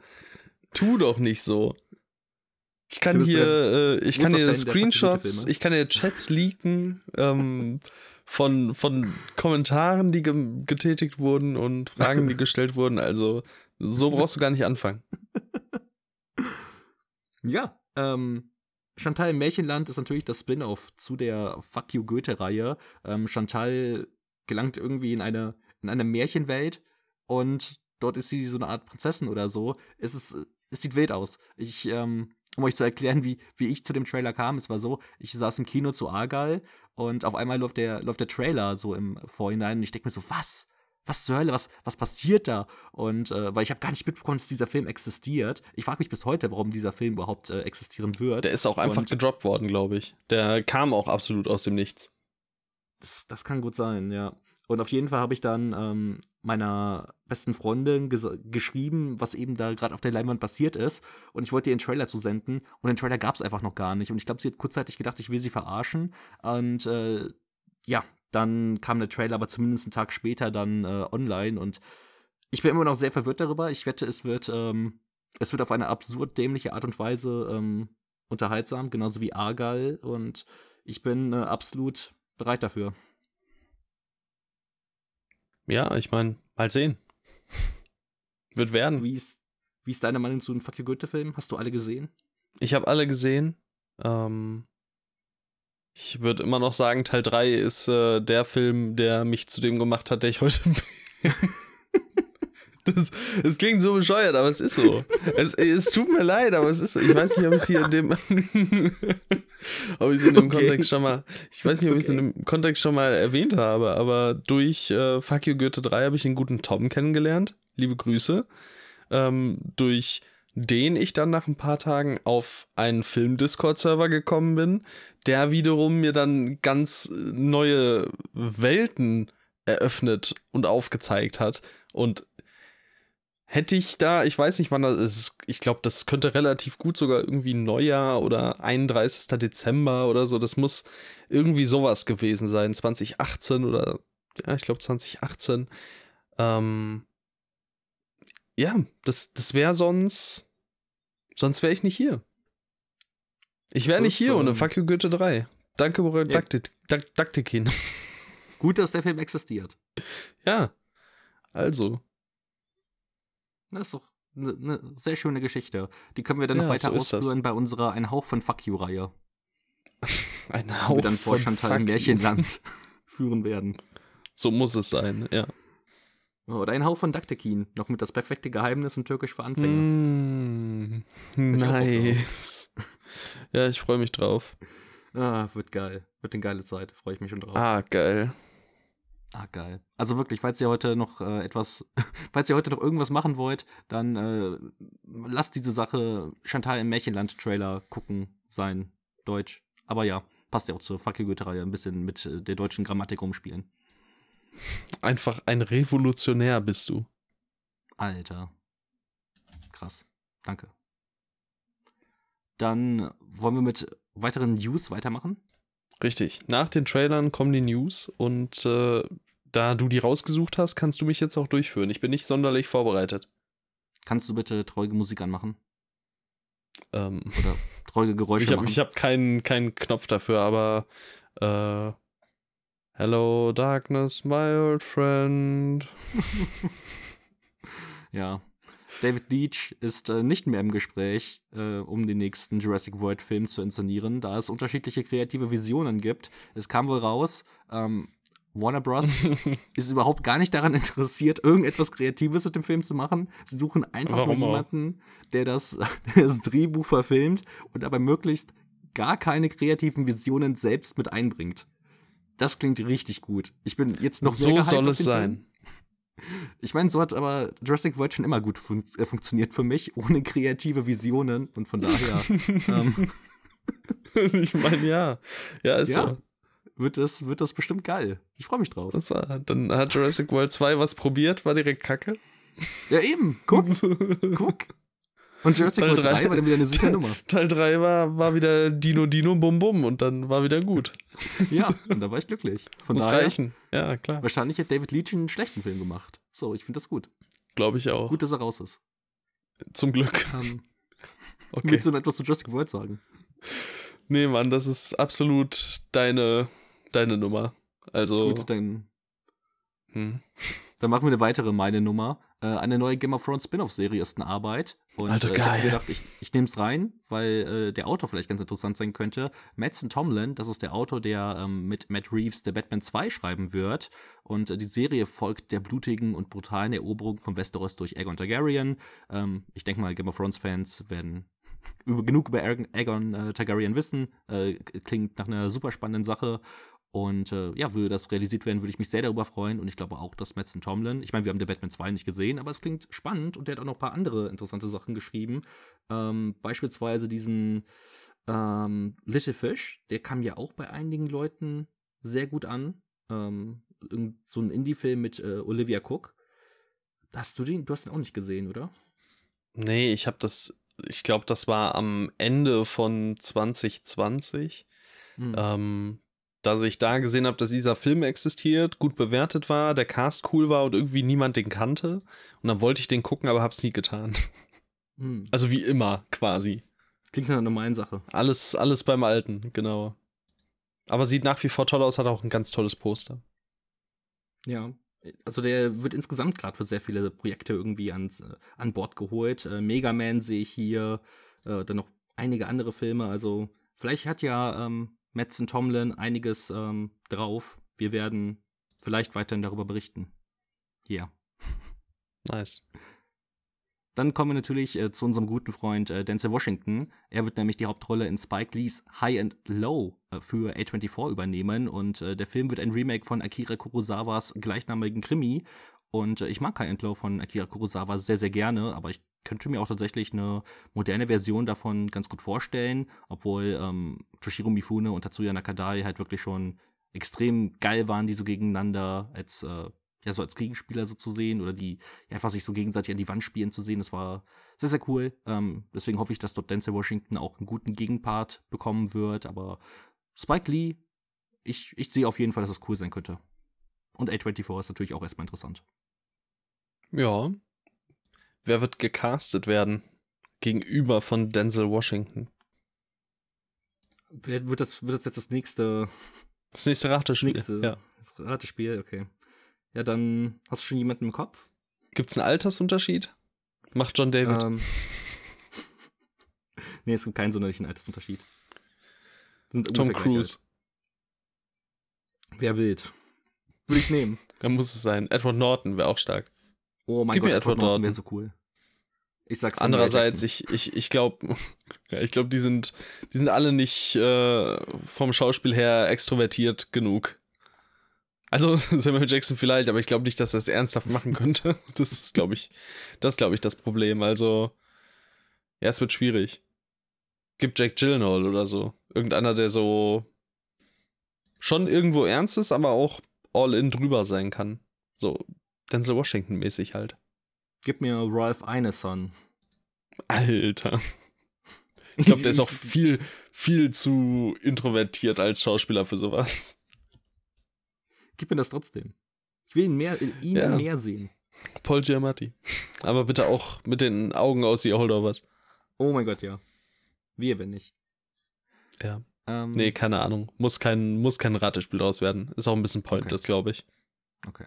Tu doch nicht so. Ich kann hier, äh, ich kann hier Screenshots, ich kann hier Chats leaken ähm, von, von Kommentaren, die ge getätigt wurden und Fragen, die gestellt wurden. Also so brauchst du gar nicht anfangen. Ja, ähm, Chantal im Märchenland ist natürlich das Spin-off zu der Fuck You Goethe-Reihe. Ähm, Chantal gelangt irgendwie in eine, in eine Märchenwelt und dort ist sie so eine Art Prinzessin oder so. Es, ist, es sieht wild aus. Ich, ähm, um euch zu erklären, wie, wie ich zu dem Trailer kam, es war so, ich saß im Kino zu Argal und auf einmal läuft der, läuft der Trailer so im Vorhinein und ich denke mir so, was? was zur Hölle, was, was passiert da? Und äh, weil ich habe gar nicht mitbekommen, dass dieser Film existiert. Ich frage mich bis heute, warum dieser Film überhaupt äh, existieren wird. Der ist auch einfach und, gedroppt worden, glaube ich. Der kam auch absolut aus dem Nichts. Das, das kann gut sein, ja. Und auf jeden Fall habe ich dann ähm, meiner besten Freundin geschrieben, was eben da gerade auf der Leinwand passiert ist. Und ich wollte ihr einen Trailer zu senden. Und den Trailer gab es einfach noch gar nicht. Und ich glaube, sie hat kurzzeitig gedacht, ich will sie verarschen. Und äh, ja, dann kam der Trailer aber zumindest einen Tag später dann äh, online und ich bin immer noch sehr verwirrt darüber. Ich wette, es wird, ähm, es wird auf eine absurd dämliche Art und Weise ähm, unterhaltsam, genauso wie Argyle und ich bin äh, absolut bereit dafür. Ja, ich meine, mal sehen. Wird werden. Wie ist, wie ist deine Meinung zu dem Fuck You Goethe-Film? Hast du alle gesehen? Ich habe alle gesehen. Ähm, ich würde immer noch sagen, Teil 3 ist äh, der Film, der mich zu dem gemacht hat, der ich heute bin. Das, das, klingt so bescheuert, aber es ist so. Es, es, tut mir leid, aber es ist so. Ich weiß nicht, ob ich es hier in dem. ob ich es in dem okay. Kontext schon mal. Ich weiß nicht, ob okay. ich es in dem Kontext schon mal erwähnt habe, aber durch äh, Fuck You Goethe 3 habe ich den guten Tom kennengelernt. Liebe Grüße. Ähm, durch den ich dann nach ein paar Tagen auf einen Film-Discord-Server gekommen bin, der wiederum mir dann ganz neue Welten eröffnet und aufgezeigt hat. Und hätte ich da, ich weiß nicht, wann das ist, ich glaube, das könnte relativ gut sogar irgendwie Neujahr oder 31. Dezember oder so, das muss irgendwie sowas gewesen sein, 2018 oder, ja, ich glaube 2018. Ähm, ja, das, das wäre sonst, sonst wäre ich nicht hier. Ich wäre nicht hier so ohne Fuck You Goethe 3. Danke, Borel ja. Daktikin. Gut, dass der Film existiert. Ja, also. Das ist doch eine ne sehr schöne Geschichte. Die können wir dann ja, noch weiter so ausführen bei unserer Ein Hauch von Fuck You-Reihe. Ein Hauch die wir dann vor Chantal im Märchenland führen werden. So muss es sein, ja. Oder ein Hauch von Daktekin, noch mit das perfekte Geheimnis in Türkisch für Anfänger. Mm, nice. ja, ich freue mich drauf. Ah, wird geil. Wird eine geile Zeit. Freue ich mich schon drauf. Ah, geil. Ah, geil. Also wirklich, falls ihr heute noch äh, etwas, falls ihr heute noch irgendwas machen wollt, dann äh, lasst diese Sache Chantal im Märchenland-Trailer gucken sein. Deutsch. Aber ja, passt ja auch zur Goethe-Reihe, ein bisschen mit äh, der deutschen Grammatik umspielen. Einfach ein Revolutionär bist du. Alter. Krass. Danke. Dann wollen wir mit weiteren News weitermachen. Richtig. Nach den Trailern kommen die News und äh, da du die rausgesucht hast, kannst du mich jetzt auch durchführen. Ich bin nicht sonderlich vorbereitet. Kannst du bitte traurige Musik anmachen? Ähm, Oder traurige Geräusche ich hab, machen? Ich habe keinen, keinen Knopf dafür, aber äh, Hello, Darkness, my old friend. ja. David Leach ist äh, nicht mehr im Gespräch, äh, um den nächsten Jurassic World Film zu inszenieren, da es unterschiedliche kreative Visionen gibt. Es kam wohl raus, ähm, Warner Bros. ist überhaupt gar nicht daran interessiert, irgendetwas Kreatives mit dem Film zu machen. Sie suchen einfach Warum nur jemanden, der das, der das Drehbuch verfilmt und dabei möglichst gar keine kreativen Visionen selbst mit einbringt. Das klingt richtig gut. Ich bin jetzt noch so sehr So soll es sein. Ich meine, so hat aber Jurassic World schon immer gut fun äh, funktioniert für mich, ohne kreative Visionen und von daher. ähm, ich meine, ja. Ja, ist ja. so. Wird das, wird das bestimmt geil. Ich freue mich drauf. Das war, dann hat Jurassic World 2 was probiert, war direkt kacke. Ja, eben. Guck. Guck. Und Jurassic Teil World drei- 3 war dann wieder eine super Nummer. Teil 3 war, war wieder Dino Dino Bum Bum und dann war wieder gut. Ja, und da war ich glücklich. Von Muss daher, reichen. Ja, klar. wahrscheinlich hat David Leach einen schlechten Film gemacht. So, ich finde das gut. Glaube ich auch. Gut, dass er raus ist. Zum Glück. Ähm, Okay. Willst du noch etwas zu Jurassic World sagen? Nee, Mann, das ist absolut deine, deine Nummer. Also, Gut, dann, hm. dann machen wir eine weitere meine Nummer. Äh, eine neue Game of Thrones Spin-off-Serie ist in Arbeit. Und Alter, äh, ich habe gedacht, ich, ich nehme es rein, weil äh, der Autor vielleicht ganz interessant sein könnte. Mattson Tomlin, das ist der Autor, der ähm, mit Matt Reeves der Batman 2 schreiben wird. Und äh, die Serie folgt der blutigen und brutalen Eroberung von Westeros durch Aegon Targaryen. Ähm, ich denke mal, Game of Thrones-Fans werden über, genug über Aegon, Aegon äh, Targaryen wissen. Äh, klingt nach einer super spannenden Sache. Und äh, ja, würde das realisiert werden, würde ich mich sehr darüber freuen. Und ich glaube auch, dass Mattson Tomlin, ich meine, wir haben The Batman 2 nicht gesehen, aber es klingt spannend und der hat auch noch ein paar andere interessante Sachen geschrieben. Ähm, beispielsweise diesen ähm, Little Fish, der kam ja auch bei einigen Leuten sehr gut an. Ähm, so ein Indie-Film mit äh, Olivia Cook. Hast du den, du hast den auch nicht gesehen, oder? Nee, ich habe das, ich glaube, das war am Ende von 2020. Hm. Ähm, dass ich da gesehen habe, dass dieser Film existiert, gut bewertet war, der Cast cool war und irgendwie niemand den kannte. Und dann wollte ich den gucken, aber hab's nie getan. Hm. Also wie immer, quasi. Klingt nach einer normalen Sache. Alles, alles beim Alten, genau. Aber sieht nach wie vor toll aus, hat auch ein ganz tolles Poster. Ja. Also der wird insgesamt gerade für sehr viele Projekte irgendwie ans, äh, an Bord geholt. Äh, Mega Man sehe ich hier, äh, dann noch einige andere Filme. Also vielleicht hat ja ähm, Mattson Tomlin einiges ähm, drauf. Wir werden vielleicht weiterhin darüber berichten. Ja. Nice. Dann kommen wir natürlich äh, zu unserem guten Freund äh, Denzel Washington. Er wird nämlich die Hauptrolle in Spike Lees High and Low äh, für A24 übernehmen. Und äh, der Film wird ein Remake von Akira Kurosawas gleichnamigen Krimi. Und äh, ich mag High and Low von Akira Kurosawa sehr, sehr gerne, aber ich könnte mir auch tatsächlich eine moderne Version davon ganz gut vorstellen, obwohl ähm, Toshiro Mifune und Tatsuya Nakadai halt wirklich schon extrem geil waren, die so gegeneinander als äh, ja so als Gegenspieler so zu sehen oder die ja, einfach sich so gegenseitig an die Wand spielen zu sehen. Das war sehr, sehr cool. Ähm, deswegen hoffe ich, dass dort Denzel Washington auch einen guten Gegenpart bekommen wird. Aber Spike Lee, ich, ich sehe auf jeden Fall, dass es cool sein könnte. Und A24 ist natürlich auch erstmal interessant. Ja. Wer wird gecastet werden? Gegenüber von Denzel Washington. Wer- Wird das, wird das jetzt das nächste, Das nächste das Ratespiel. nächste Ja. das Ratespiel? Okay. Ja, dann hast du schon jemanden im Kopf? Gibt es einen Altersunterschied? Macht John David. Ähm, nee, es gibt keinen sonderlichen Altersunterschied. Tom Cruise. Wer wild? Würde ich nehmen. Da muss es sein. Edward Norton wäre auch stark. Oh mein Gib Gott, mir Edward Norton wäre so cool. Ich sag's Andererseits, ich, ich, ich glaube, ja, ich glaube, die sind, die sind alle nicht äh, vom Schauspiel her extrovertiert genug. Also Samuel Jackson vielleicht, aber ich glaube nicht, dass er es ernsthaft machen könnte. Das ist, glaube ich, das ist, glaube ich, das Problem. Also, ja, es wird schwierig. Gibt Jack Gyllenhaal oder so. Irgendeiner, der so schon irgendwo ernst ist, aber auch all in drüber sein kann. So Denzel Washington mäßig halt. Gib mir Ralph Ineson. Alter. Ich glaube, der ist auch viel, viel zu introvertiert als Schauspieler für sowas. Gib mir das trotzdem. Ich will ihn mehr, ihn Ja. mehr sehen. Paul Giamatti. Aber bitte auch mit den Augen aus The Holdovers. Oh mein Gott, ja. Wir, wenn nicht. Ja. Ähm, Nee, keine Ahnung. Muss kein, muss kein Ratespiel draus werden. Ist auch ein bisschen pointless, glaube ich. Okay.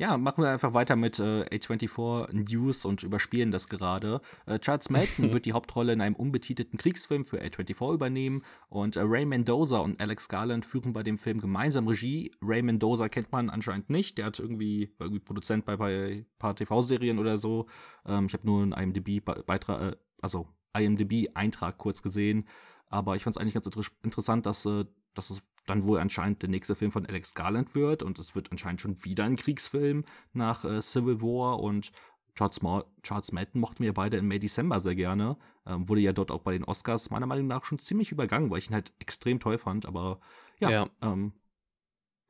Ja, machen wir einfach weiter mit äh, A24 News und überspielen das gerade. Äh, Charles Melton wird die Hauptrolle in einem unbetitelten Kriegsfilm für A24 übernehmen und äh, Ray Mendoza und Alex Garland führen bei dem Film gemeinsam Regie. Ray Mendoza kennt man anscheinend nicht, der hat irgendwie, war irgendwie Produzent bei, bei ein paar TV-Serien oder so. Ähm, ich habe nur einen IMDb-Beitrag, äh, also IMDb-Eintrag kurz gesehen, aber ich fand es eigentlich ganz inter interessant, dass, äh, dass es dann wohl anscheinend der nächste Film von Alex Garland wird und es wird anscheinend schon wieder ein Kriegsfilm nach äh, Civil War und Charles, Ma Charles Melton mochten wir beide in May December sehr gerne. Ähm, wurde ja dort auch bei den Oscars meiner Meinung nach schon ziemlich übergangen, weil ich ihn halt extrem toll fand, aber ja, Ja. Ähm,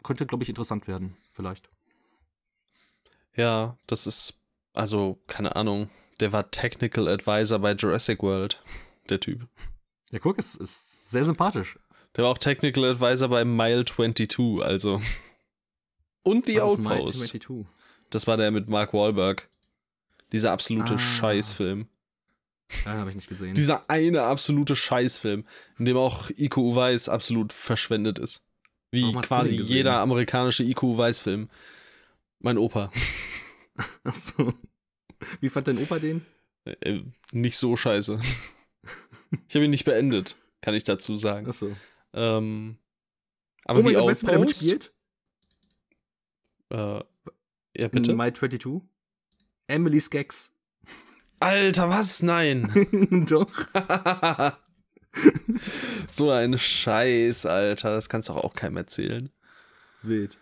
könnte, glaube ich, interessant werden, vielleicht. Ja, das ist, also, keine Ahnung. der war Technical Advisor bei Jurassic World, der Typ. Ja, guck, ist, ist sehr sympathisch. Der war auch Technical Advisor bei Mile 22, also. Und The Was Outpost. 22? Das war der mit Mark Wahlberg. Dieser absolute Ah. Scheißfilm. Ja, habe ich nicht gesehen. Dieser eine absolute Scheißfilm, in dem auch Iko Uweis absolut verschwendet ist. Wie Warum quasi jeder amerikanische Iko Uweis-Film. Mein Opa. Achso. Wie fand dein Opa den? Äh, nicht so scheiße. Ich habe ihn nicht beendet, kann ich dazu sagen. Achso. Ähm, aber oh mein die Gott, weißt du, wer da Outpost, mitspielt? äh, ja, bitte? In My 22? Emily Skaggs. Alter, was? Nein. Doch. so ein Scheiß, Alter. Das kannst du auch keinem erzählen. Wild.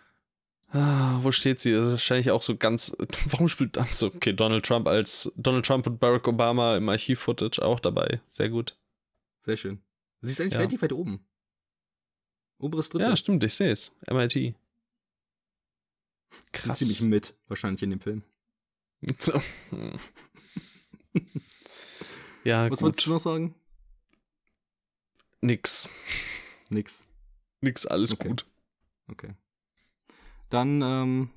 Ah, wo steht sie? Das ist wahrscheinlich auch so ganz. Warum spielt das so? Okay, Donald Trump als Donald Trump und Barack Obama im Archiv-Footage auch dabei. Sehr gut. Sehr schön. Sie ist eigentlich Ja. relativ weit oben. Oberes Drittel. Ja, stimmt, ich sehe es. MIT. Sie ist ziemlich Krass. mit, wahrscheinlich in dem Film. So. Ja, Was wolltest du gut. noch sagen? Nix. Nix. Nix, alles Okay. gut. Okay. Dann, ähm,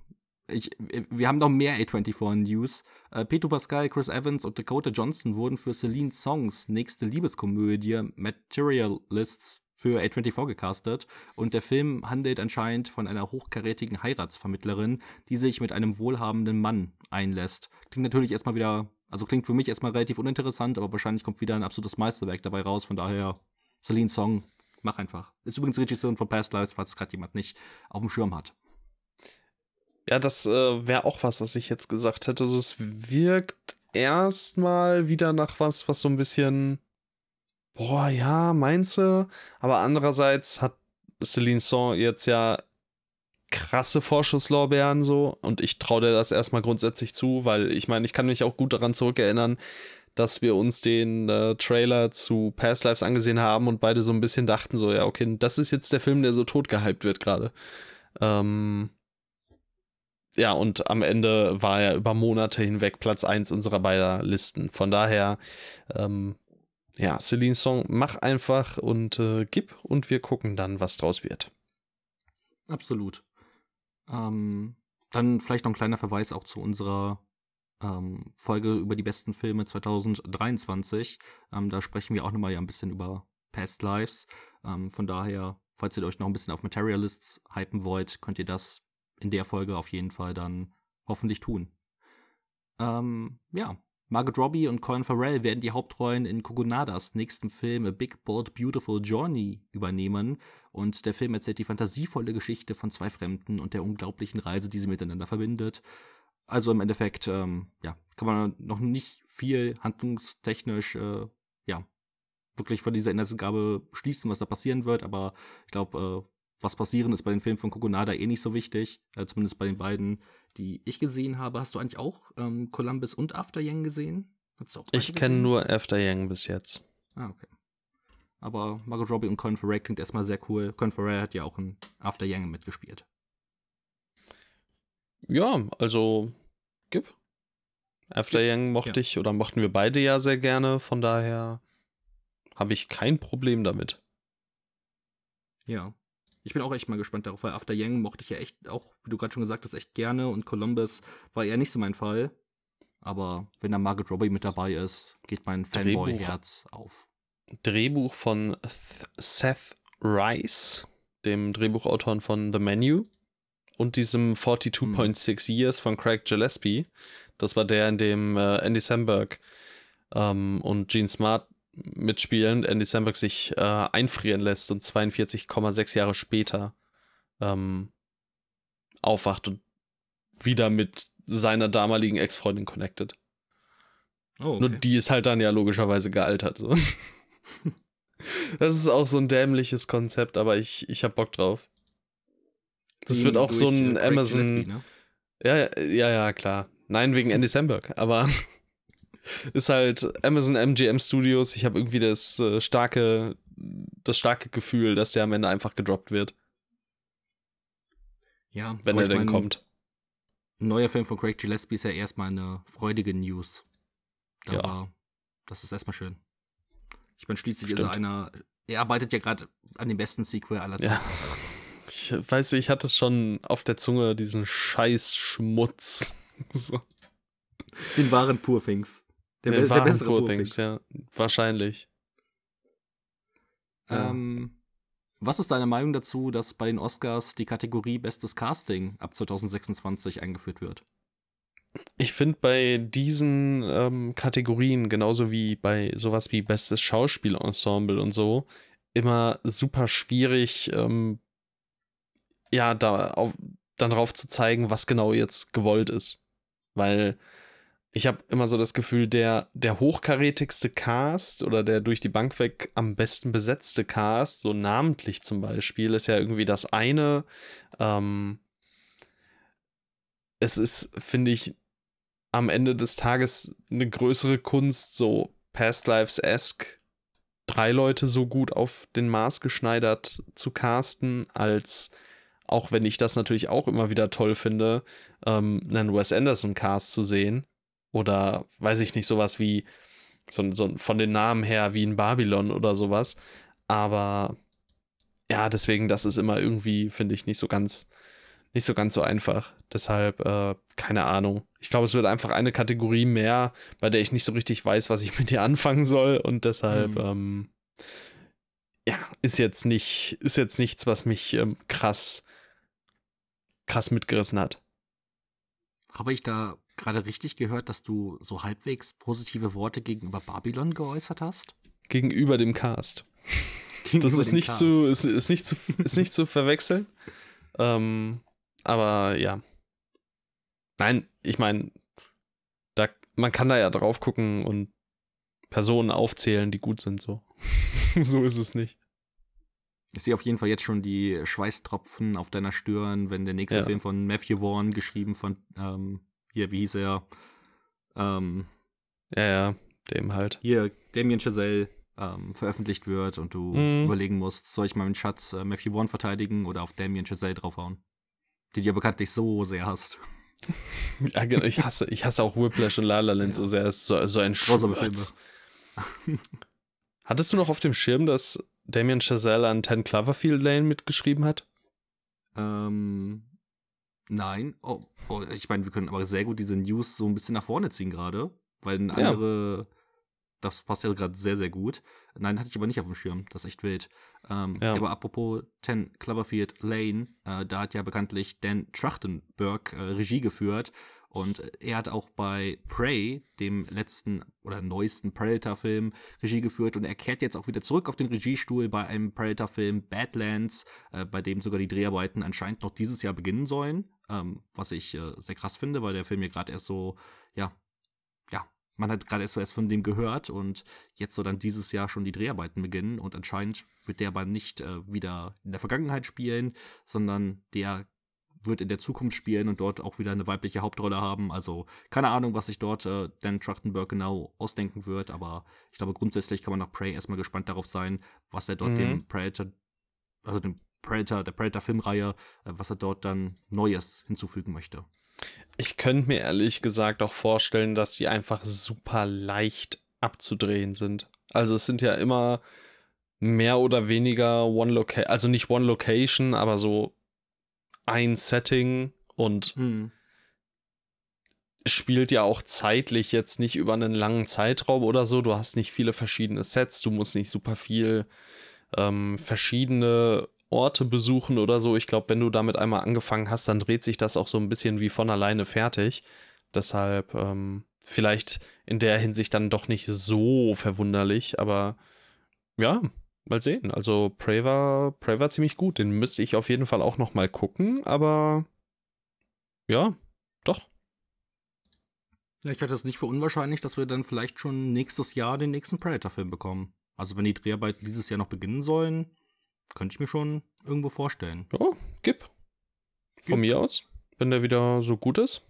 ich, wir haben noch mehr A24-News. Äh, Pedro Pascal, Chris Evans und Dakota Johnson wurden für Celine Songs nächste Liebeskomödie Materialists für A24 gecastet. Und der Film handelt anscheinend von einer hochkarätigen Heiratsvermittlerin, die sich mit einem wohlhabenden Mann einlässt. Klingt natürlich erstmal wieder, also klingt für mich erstmal relativ uninteressant, aber wahrscheinlich kommt wieder ein absolutes Meisterwerk dabei raus. Von daher, Celine Song, mach einfach. Ist übrigens Regisseurin von Past Lives, falls gerade jemand nicht auf dem Schirm hat. Ja, das äh, wäre auch was, was ich jetzt gesagt hätte. Also es wirkt erstmal wieder nach was, was so ein bisschen, boah, ja, meinst du? Aber andererseits hat Celine Song jetzt ja krasse Vorschusslorbeeren so und ich traue dir das erstmal grundsätzlich zu, weil ich meine, ich kann mich auch gut daran zurückerinnern, dass wir uns den äh, Trailer zu Past Lives angesehen haben und beide so ein bisschen dachten so, ja, okay, das ist jetzt der Film, der so tot gehypt wird gerade. Ähm, ja, und am Ende war er über Monate hinweg Platz 1 unserer beider Listen. Von daher, ähm, ja, Celine Song, mach einfach und äh, gib und wir gucken dann, was draus wird. Absolut. Ähm, dann vielleicht noch ein kleiner Verweis auch zu unserer ähm, Folge über die besten Filme 2023. Ähm, da sprechen wir auch nochmal ja ein bisschen über Past Lives. Ähm, von daher, falls ihr euch noch ein bisschen auf Materialists hypen wollt, könnt ihr das in der Folge auf jeden Fall dann hoffentlich tun. Ähm, ja, Margot Robbie und Colin Farrell werden die Hauptrollen in Kogonadas nächsten Film A Big Bold Beautiful Journey übernehmen. Und der Film erzählt die fantasievolle Geschichte von zwei Fremden und der unglaublichen Reise, die sie miteinander verbindet. Also im Endeffekt, ähm, ja, kann man noch nicht viel handlungstechnisch, äh, ja, wirklich von dieser Inhaltsangabe schließen, was da passieren wird. Aber ich glaube, äh, was passieren ist bei den Filmen von Kogonada eh nicht so wichtig. Äh, zumindest bei den beiden, die ich gesehen habe. Hast du eigentlich auch ähm, Columbus und After Yang gesehen? Hast du auch Ich kenne nur After Yang bis jetzt. Ah, okay. Aber Margot Robbie und Colin Farrell klingt erstmal sehr cool. Colin Farrell hat ja auch in After Yang mitgespielt. Ja, also gib. After Yang mochte Ja. ich oder mochten wir beide ja sehr gerne, von daher habe ich kein Problem damit. Ja. Ich bin auch echt mal gespannt darauf, weil After Yang mochte ich ja echt auch, wie du gerade schon gesagt hast, echt gerne und Columbus war eher nicht so mein Fall. Aber wenn da Margot Robbie mit dabei ist, geht mein. Fanboy-Herz auf. Drehbuch von Th- Seth Rice, dem Drehbuchautor von The Menu und diesem 42.6 Years von Craig Gillespie. Das war der, in dem äh, Andy Samberg ähm, und Gene Smart mitspielen. Andy Samberg sich äh, einfrieren lässt und 42,6 Jahre später ähm, aufwacht und wieder mit seiner damaligen Ex-Freundin connected. Oh, Nur die ist halt dann ja logischerweise gealtert. So. das ist auch so ein dämliches Konzept, aber ich, ich hab Bock drauf. Das wird auch so ein Amazon. Gillespie, ne? Ja, ja, ja, ja, klar. Nein, wegen Andy Samberg, aber ist halt Amazon MGM Studios. Ich habe irgendwie das äh, starke, das starke Gefühl, dass der am Ende einfach gedroppt wird, Ja, wenn er denn kommt. Ein neuer Film von Craig Gillespie ist ja erstmal eine freudige News. Aber Ja. das ist erstmal schön. Ich meine, schließlich ist Stimmt. er einer. Er arbeitet ja gerade an dem besten Sequel aller Ja. Zeiten. Ich weiß, ich hatte es schon auf der Zunge, diesen Scheißschmutz. So. Den wahren Purfings. Der, Der, be- der bessere Poor. Things, ja. Wahrscheinlich. Ja. Ähm, was ist deine Meinung dazu, dass bei den Oscars die Kategorie Bestes Casting ab 2026 eingeführt wird? Ich finde bei diesen ähm, Kategorien, genauso wie bei sowas wie Bestes Schauspielensemble und so, immer super schwierig, ähm, ja, da auf, dann drauf zu zeigen, was genau jetzt gewollt ist. Weil ich habe immer so das Gefühl, der, der hochkarätigste Cast oder der durch die Bank weg am besten besetzte Cast, so namentlich zum Beispiel, ist ja irgendwie das eine. Ähm, es ist, finde ich, am Ende des Tages eine größere Kunst, so Past Lives-esque drei Leute so gut auf den Mars geschneidert zu casten, als auch wenn ich das natürlich auch immer wieder toll finde, ähm, einen Wes Anderson-Cast zu sehen. Oder weiß ich nicht, sowas wie so, so von den Namen her wie in Babylon oder sowas. Aber ja, deswegen, das ist immer irgendwie, finde ich, nicht so ganz, nicht so ganz so einfach. Deshalb, äh, keine Ahnung. Ich glaube, es wird einfach eine Kategorie mehr, bei der ich nicht so richtig weiß, was ich mit ihr anfangen soll. Und deshalb, Mhm. ähm, ja, ist jetzt nicht, ist jetzt nichts, was mich ähm, krass, krass mitgerissen hat. Habe ich da gerade richtig gehört, dass du so halbwegs positive Worte gegenüber Babylon geäußert hast? Gegenüber dem Cast. Das Gegenüber ist dem nicht Cast. zu, ist, ist nicht zu, ist nicht zu verwechseln. Ähm, aber ja. Nein, ich meine, da, man kann da ja drauf gucken und Personen aufzählen, die gut sind, so. so ist es nicht. Ich sehe auf jeden Fall jetzt schon die Schweißtropfen auf deiner Stirn, wenn der nächste Ja. Film von Matthew Vaughn, geschrieben von, ähm, hier, wie hieß er? Ähm, Ja, ja, dem halt. hier, Damien Chazelle, ähm, veröffentlicht wird und du Mhm. überlegen musst, soll ich meinen Schatz äh, Matthew Vaughn verteidigen oder auf Damien Chazelle draufhauen? Die du ja bekanntlich so sehr hast. Ja, genau, ich hasse, ich hasse auch Whiplash und La La Land so sehr. Es ist so, so ein Schmutz. Hattest du noch auf dem Schirm, dass Damien Chazelle an 10 Cloverfield Lane mitgeschrieben hat? Ähm, nein. Oh, oh, ich meine, wir können aber sehr gut diese News so ein bisschen nach vorne ziehen gerade, weil eine Ja. andere, das passt ja gerade sehr, sehr gut. Nein, hatte ich aber nicht auf dem Schirm. Das ist echt wild. Ähm, Ja. Aber apropos 10 Cloverfield Lane, äh, da hat ja bekanntlich Dan Trachtenberg äh, Regie geführt und er hat auch bei Prey, dem letzten oder neuesten Predator-Film, Regie geführt und er kehrt jetzt auch wieder zurück auf den Regiestuhl bei einem Predator-Film Badlands, äh, bei dem sogar die Dreharbeiten anscheinend noch dieses Jahr beginnen sollen, ähm, was ich äh, sehr krass finde, weil der Film ja gerade erst so, ja, ja, man hat gerade erst so erst von dem gehört und jetzt soll dann dieses Jahr schon die Dreharbeiten beginnen und anscheinend wird der aber nicht äh, wieder in der Vergangenheit spielen, sondern der wird in der Zukunft spielen und dort auch wieder eine weibliche Hauptrolle haben. Also keine Ahnung, was sich dort äh, Dan Trachtenberg genau ausdenken wird, aber ich glaube grundsätzlich kann man nach Prey erstmal gespannt darauf sein, was er dort Mhm. dem Predator, also dem Predator, der Predator-Filmreihe, äh, was er dort dann Neues hinzufügen möchte. Ich könnte mir ehrlich gesagt auch vorstellen, dass die einfach super leicht abzudrehen sind. Also es sind ja immer mehr oder weniger One Location, also nicht One Location, aber so ein Setting und spielt ja auch zeitlich jetzt nicht über einen langen Zeitraum oder so. Du hast nicht viele verschiedene Sets, du musst nicht super viel ähm, verschiedene Orte besuchen oder so. Ich glaube, wenn du damit einmal angefangen hast, dann dreht sich das auch so ein bisschen wie von alleine fertig. Deshalb ähm, vielleicht in der Hinsicht dann doch nicht so verwunderlich, aber ja, mal sehen. Also Prey war, Prey war ziemlich gut. Den müsste ich auf jeden Fall auch noch mal gucken, aber ja, doch. Ich halte es nicht für unwahrscheinlich, dass wir dann vielleicht schon nächstes Jahr den nächsten Predator-Film bekommen. Also wenn die Dreharbeiten dieses Jahr noch beginnen sollen, könnte ich mir schon irgendwo vorstellen. Ja, gib. Von Gib. mir aus, wenn der wieder so gut ist.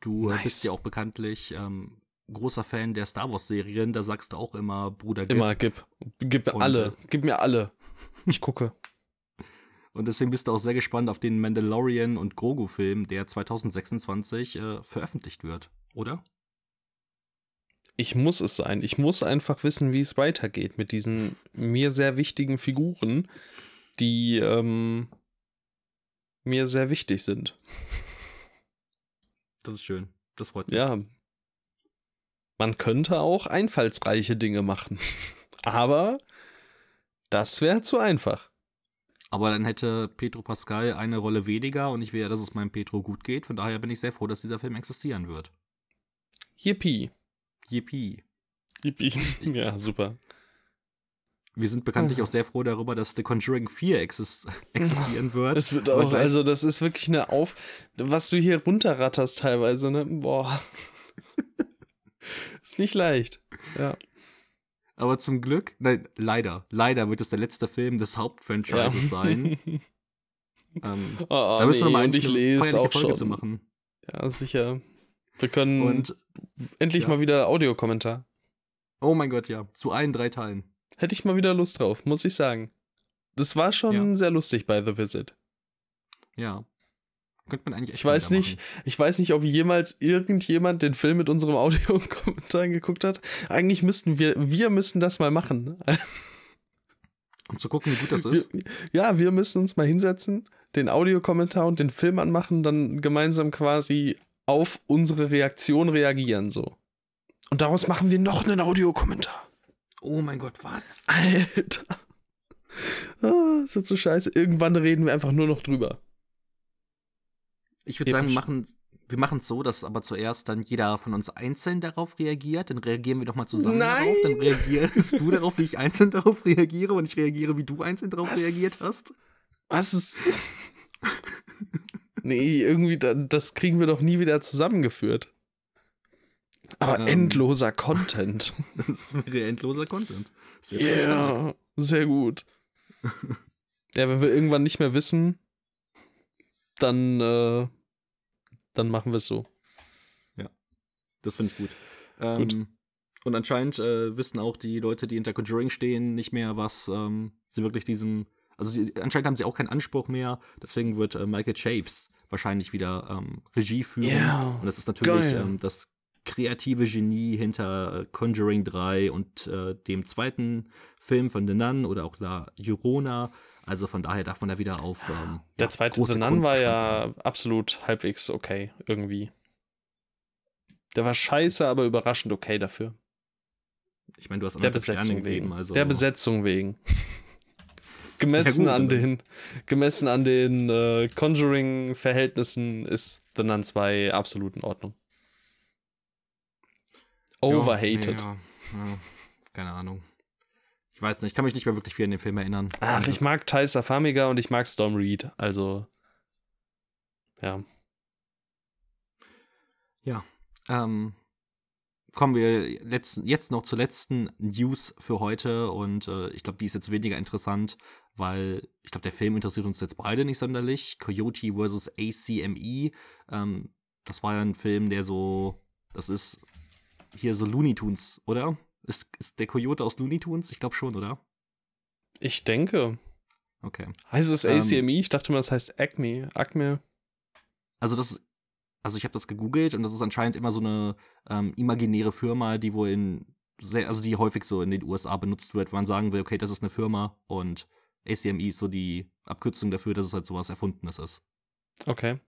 Du Nice. bist ja auch bekanntlich ähm, großer Fan der Star Wars-Serien, da sagst du auch immer Bruder Gib. Immer gib. Gib mir Und, alle. äh, Gib mir alle. Ich gucke. Und deswegen bist du auch sehr gespannt auf den Mandalorian und Grogu-Film, der 2026 äh, veröffentlicht wird, oder? Ich muss es sein. Ich muss einfach wissen, wie es weitergeht mit diesen mir sehr wichtigen Figuren, die ähm, mir sehr wichtig sind. Das ist schön. Das freut mich. Ja. Man könnte auch einfallsreiche Dinge machen. Aber das wäre zu einfach. Aber dann hätte Petro Pascal eine Rolle weniger und ich will ja, dass es meinem Petro gut geht. Von daher bin ich sehr froh, dass dieser Film existieren wird. Yippie. Yippie. Yippie. ja, super. Wir sind bekanntlich auch sehr froh darüber, dass The Conjuring 4 exist existieren wird. Es wird auch, also das ist wirklich eine Auf, was du hier runterratterst teilweise, ne? Boah. ist nicht leicht. Ja. Aber zum Glück, nein, leider, leider wird es der letzte Film des Hauptfranchises ja. sein. ähm, oh, oh, da müssen nee, wir mal endlich lese auch Folge schon. zu machen. Ja, sicher. Wir können und, endlich ja. mal wieder Audiokommentar. Oh mein Gott, ja. Zu allen drei Teilen. Hätte ich mal wieder Lust drauf, muss ich sagen. Das war schon ja. sehr lustig bei The Visit. Ja. Könnte man eigentlich Ich weiß nicht, ich weiß nicht, ob jemals irgendjemand den Film mit unserem Audiokommentar geguckt hat. Eigentlich müssten wir, wir müssen das mal machen. Um zu gucken, wie gut das ist. Wir, ja, wir müssen uns mal hinsetzen, den Audiokommentar und den Film anmachen, dann gemeinsam quasi auf unsere Reaktion reagieren, so. Und daraus machen wir noch einen Audiokommentar. Oh mein Gott, was? Alter. Oh, das wird so scheiße. Irgendwann reden wir einfach nur noch drüber. Ich würde sagen, wir machen wir machen es so, dass aber zuerst dann jeder von uns einzeln darauf reagiert. Dann reagieren wir doch mal zusammen Nein. darauf. Dann reagierst du darauf, wie ich einzeln darauf reagiere und ich reagiere, wie du einzeln darauf Was? reagiert hast. Was ist. Nee, irgendwie, das kriegen wir doch nie wieder zusammengeführt. Aber ähm, endloser Content. Das wäre endloser Content. Ja, yeah, sehr gut. ja, wenn wir irgendwann nicht mehr wissen, dann, äh, dann machen wir es so. Ja, das finde ich gut. Ähm, gut. Und anscheinend äh, wissen auch die Leute, die hinter Conjuring stehen, nicht mehr, was ähm, sie wirklich diesem. Also die, anscheinend haben sie auch keinen Anspruch mehr. Deswegen wird äh, Michael Chaves wahrscheinlich wieder ähm, Regie führen. Yeah, und das ist natürlich ähm, das kreative Genie hinter äh, Conjuring 3 und äh, dem zweiten Film von The Nun oder auch La Llorona. Also von daher darf man da wieder auf. Ähm, Der ja, zweite The Nun war ja sein. absolut halbwegs okay, irgendwie. Der war scheiße, aber überraschend okay dafür. Ich meine, du hast der Besetzung wegen. Also Der Besetzung wegen. Gemessen, ja, an den, gemessen an den äh, Conjuring-Verhältnissen ist The Nun 2 absolut in Ordnung. Overhated. Ja, ja, keine Ahnung. Ich weiß nicht, ich kann mich nicht mehr wirklich viel an den Film erinnern. Ach, ich mag Tysa Farmiga und ich mag Storm Reed, also ja. Ja, ähm, kommen wir letzten, jetzt noch zur letzten News für heute und äh, ich glaube, die ist jetzt weniger interessant, weil ich glaube, der Film interessiert uns jetzt beide nicht sonderlich. Coyote vs. ACME, ähm, das war ja ein Film, der so, das ist hier so Looney Tunes, oder? Ist, ist der Coyote aus Looney Tunes? Ich glaube schon, oder? Ich denke. Okay. Heißt es ACME? Ähm, ich dachte mal, das heißt Acme. Acme. Also das also ich habe das gegoogelt und das ist anscheinend immer so eine ähm, imaginäre Firma, die wohl in sehr, also die häufig so in den USA benutzt wird, wo man sagen will, okay, das ist eine Firma und ACME ist so die Abkürzung dafür, dass es halt sowas Erfundenes ist. Okay.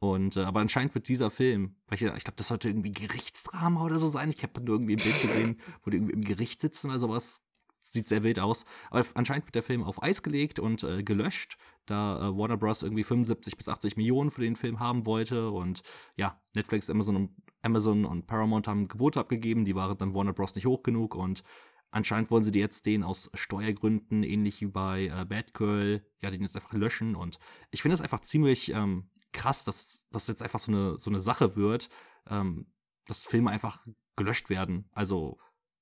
Und äh, aber anscheinend wird dieser Film, weil ich, ich glaube, das sollte irgendwie Gerichtsdrama oder so sein. Ich habe nur irgendwie ein Bild gesehen, wo die irgendwie im Gericht sitzen oder sowas. Sieht sehr wild aus. Aber anscheinend wird der Film auf Eis gelegt und äh, gelöscht, da äh, Warner Bros. irgendwie 75 bis 80 Millionen für den Film haben wollte. Und ja, Netflix, Amazon und, Amazon und Paramount haben Gebote abgegeben. Die waren dann Warner Bros. nicht hoch genug. Und anscheinend wollen sie die jetzt den aus Steuergründen, ähnlich wie bei äh, Bad Girl, ja, den jetzt einfach löschen. Und ich finde es einfach ziemlich ähm, krass, dass das jetzt einfach so eine, so eine Sache wird, ähm, dass Filme einfach gelöscht werden. Also,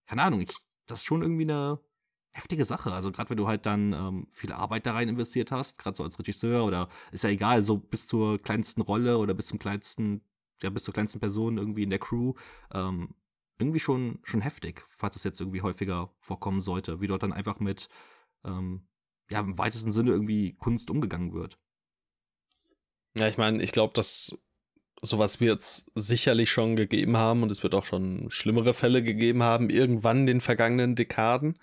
keine Ahnung, ich, das ist schon irgendwie eine heftige Sache. Also, gerade wenn du halt dann ähm, viel Arbeit da rein investiert hast, gerade so als Regisseur oder ist ja egal, so bis zur kleinsten Rolle oder bis zum kleinsten, ja, bis zur kleinsten Person irgendwie in der Crew, ähm, irgendwie schon, schon heftig, falls es jetzt irgendwie häufiger vorkommen sollte, wie dort dann einfach mit, ähm, ja, im weitesten Sinne irgendwie Kunst umgegangen wird. Ja, ich meine, ich glaube, das sowas wird es sicherlich schon gegeben haben und es wird auch schon schlimmere Fälle gegeben haben, irgendwann in den vergangenen Dekaden.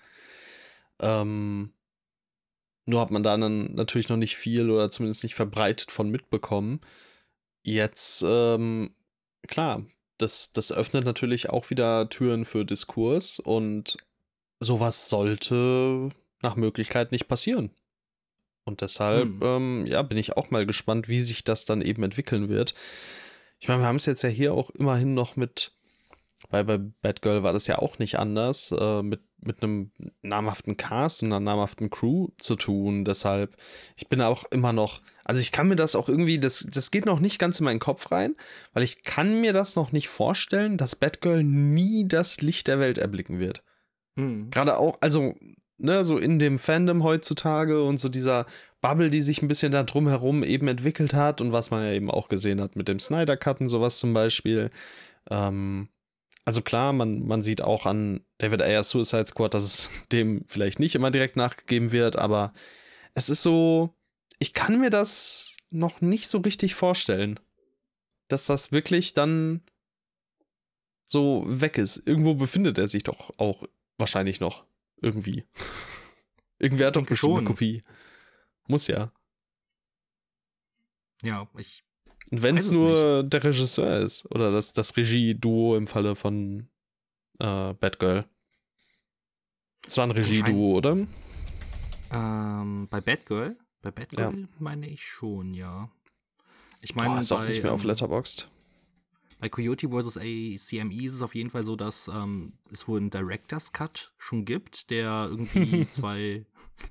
Ähm, nur hat man da dann natürlich noch nicht viel oder zumindest nicht verbreitet von mitbekommen. Jetzt, ähm, klar, das, das öffnet natürlich auch wieder Türen für Diskurs und sowas sollte nach Möglichkeit nicht passieren. Und deshalb, hm. ähm, ja, bin ich auch mal gespannt, wie sich das dann eben entwickeln wird. Ich meine, wir haben es jetzt ja hier auch immerhin noch mit, weil bei Batgirl war das ja auch nicht anders, äh, mit, mit einem namhaften Cast und einer namhaften Crew zu tun. Deshalb, ich bin auch immer noch, also ich kann mir das auch irgendwie, das, das geht noch nicht ganz in meinen Kopf rein, weil ich kann mir das noch nicht vorstellen, dass Batgirl nie das Licht der Welt erblicken wird. Hm. Gerade auch, also, ne, so in dem Fandom heutzutage und so dieser Bubble, die sich ein bisschen da drumherum eben entwickelt hat und was man ja eben auch gesehen hat mit dem Snyder Cut und sowas zum Beispiel. Ähm, also klar, man, man sieht auch an David Ayers Suicide Squad, dass es dem vielleicht nicht immer direkt nachgegeben wird, aber es ist so, ich kann mir das noch nicht so richtig vorstellen, dass das wirklich dann so weg ist. Irgendwo befindet er sich doch auch wahrscheinlich noch irgendwie. Irgendwer hat doch bestimmt eine Kopie. Muss ja. Ja, ich. Wenn es nur nicht. der Regisseur ist oder das, das Regie-Duo im Falle von äh, Batgirl. Es war ein Regie-Duo, oder? Ähm, bei Batgirl? Bei Batgirl ja. meine ich schon, ja. Ich meine, Boah, ist bei, auch nicht mehr auf ähm, Letterboxd. Bei Coyote vs. ACME ist es auf jeden Fall so, dass ähm, es wohl einen Director's Cut schon gibt, der irgendwie zwei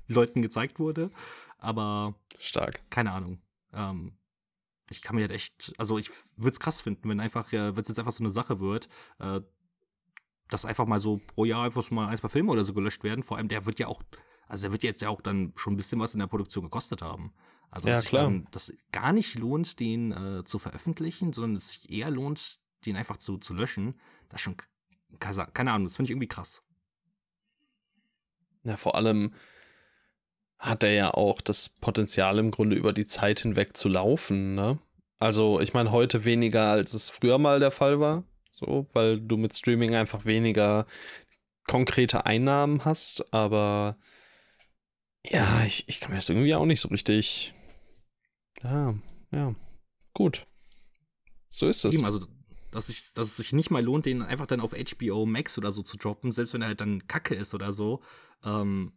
Leuten gezeigt wurde. Aber. Stark. Keine Ahnung. Ähm, ich kann mir halt echt, also ich würde es krass finden, wenn einfach, wenn es jetzt einfach so eine Sache wird, äh, dass einfach mal so pro Jahr einfach so mal ein, zwei Filme oder so gelöscht werden. Vor allem, der wird ja auch, also der wird jetzt ja auch dann schon ein bisschen was in der Produktion gekostet haben. Also, ja, dass klar. Dann, das gar nicht lohnt, den äh, zu veröffentlichen, sondern es sich eher lohnt, den einfach zu, zu löschen. Das ist schon, keine Ahnung, das finde ich irgendwie krass. Ja, vor allem hat er ja auch das Potenzial im Grunde über die Zeit hinweg zu laufen, ne? Also, ich meine, heute weniger, als es früher mal der Fall war. So, weil du mit Streaming einfach weniger konkrete Einnahmen hast, aber ja, ich, ich kann mir das irgendwie auch nicht so richtig ja, ja. Gut. So ist es. Also, dass, ich, dass es sich nicht mal lohnt, den einfach dann auf HBO Max oder so zu droppen, selbst wenn er halt dann Kacke ist oder so. Ähm,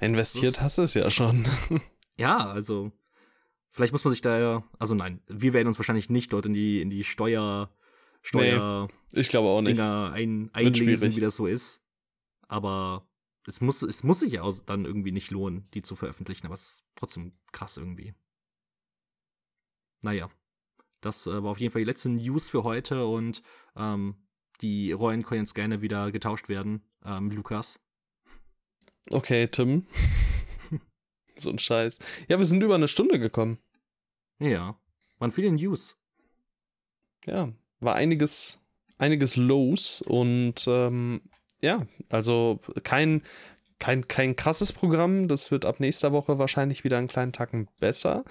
Investiert hast du es ja schon. ja, also vielleicht muss man sich da ja, also nein, wir werden uns wahrscheinlich nicht dort in die, in die Steuer, Steuer nee, ich glaube auch nicht. Dinger ein, einlesen, wie das so ist. Aber es muss, es muss sich ja auch dann irgendwie nicht lohnen, die zu veröffentlichen, aber es ist trotzdem krass irgendwie. Naja, das äh, war auf jeden Fall die letzte News für heute und ähm, die Rollen können jetzt gerne wieder getauscht werden. Ähm, Lukas. Okay, Tim. so ein Scheiß. Ja, wir sind über eine Stunde gekommen. Ja, waren viele News. Ja, war einiges, einiges los und ähm, ja, also kein, kein, kein krasses Programm. Das wird ab nächster Woche wahrscheinlich wieder einen kleinen Tacken besser.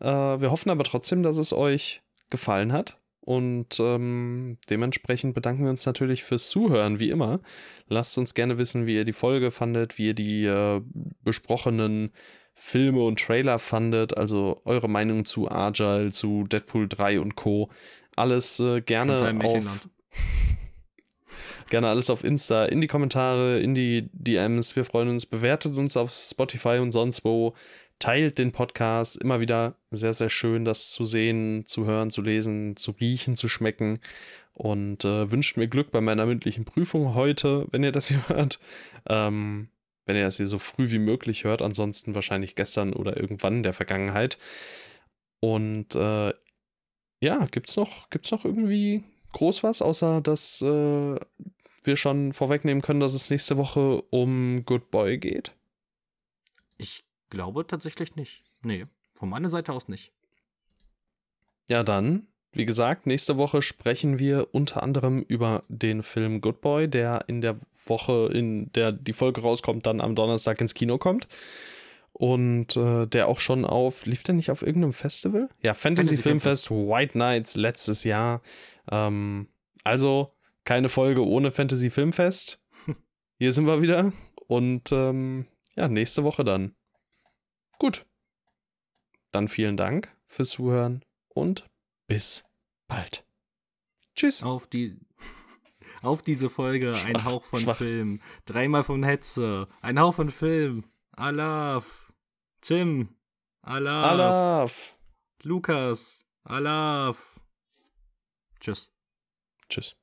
Äh, wir hoffen aber trotzdem, dass es euch gefallen hat. Und ähm, dementsprechend bedanken wir uns natürlich fürs Zuhören, wie immer. Lasst uns gerne wissen, wie ihr die Folge fandet, wie ihr die äh, besprochenen Filme und Trailer fandet, also eure Meinung zu Agile, zu Deadpool 3 und Co. Alles äh, gerne auf gerne alles auf Insta, in die Kommentare, in die DMs. Wir freuen uns. Bewertet uns auf Spotify und sonst wo teilt den Podcast. Immer wieder sehr, sehr schön, das zu sehen, zu hören, zu lesen, zu riechen, zu schmecken. Und äh, wünscht mir Glück bei meiner mündlichen Prüfung heute, wenn ihr das hier hört. Ähm, wenn ihr das hier so früh wie möglich hört. Ansonsten wahrscheinlich gestern oder irgendwann in der Vergangenheit. Und äh, ja, gibt's noch, gibt's noch irgendwie groß was, außer dass äh, wir schon vorwegnehmen können, dass es nächste Woche um Good Boy geht? Ich glaube tatsächlich nicht. Nee, von meiner Seite aus nicht. Ja, dann, wie gesagt, nächste Woche sprechen wir unter anderem über den Film Good Boy, der in der Woche, in der die Folge rauskommt, dann am Donnerstag ins Kino kommt. Und äh, der auch schon auf, lief der nicht auf irgendeinem Festival? Ja, Fantasy, Fantasy Filmfest, White Nights letztes Jahr. Ähm, also keine Folge ohne Fantasy Filmfest. Hier sind wir wieder. Und ähm, ja, nächste Woche dann. Gut. Dann vielen Dank fürs Zuhören und bis bald. Tschüss. Auf die. Auf diese Folge schwach, ein Hauch von schwach. Film. Dreimal von Hetze. Ein Hauch von Film. Alaf. Tim. Alaf. Alaf. Lukas. Alaf. Tschüss. Tschüss.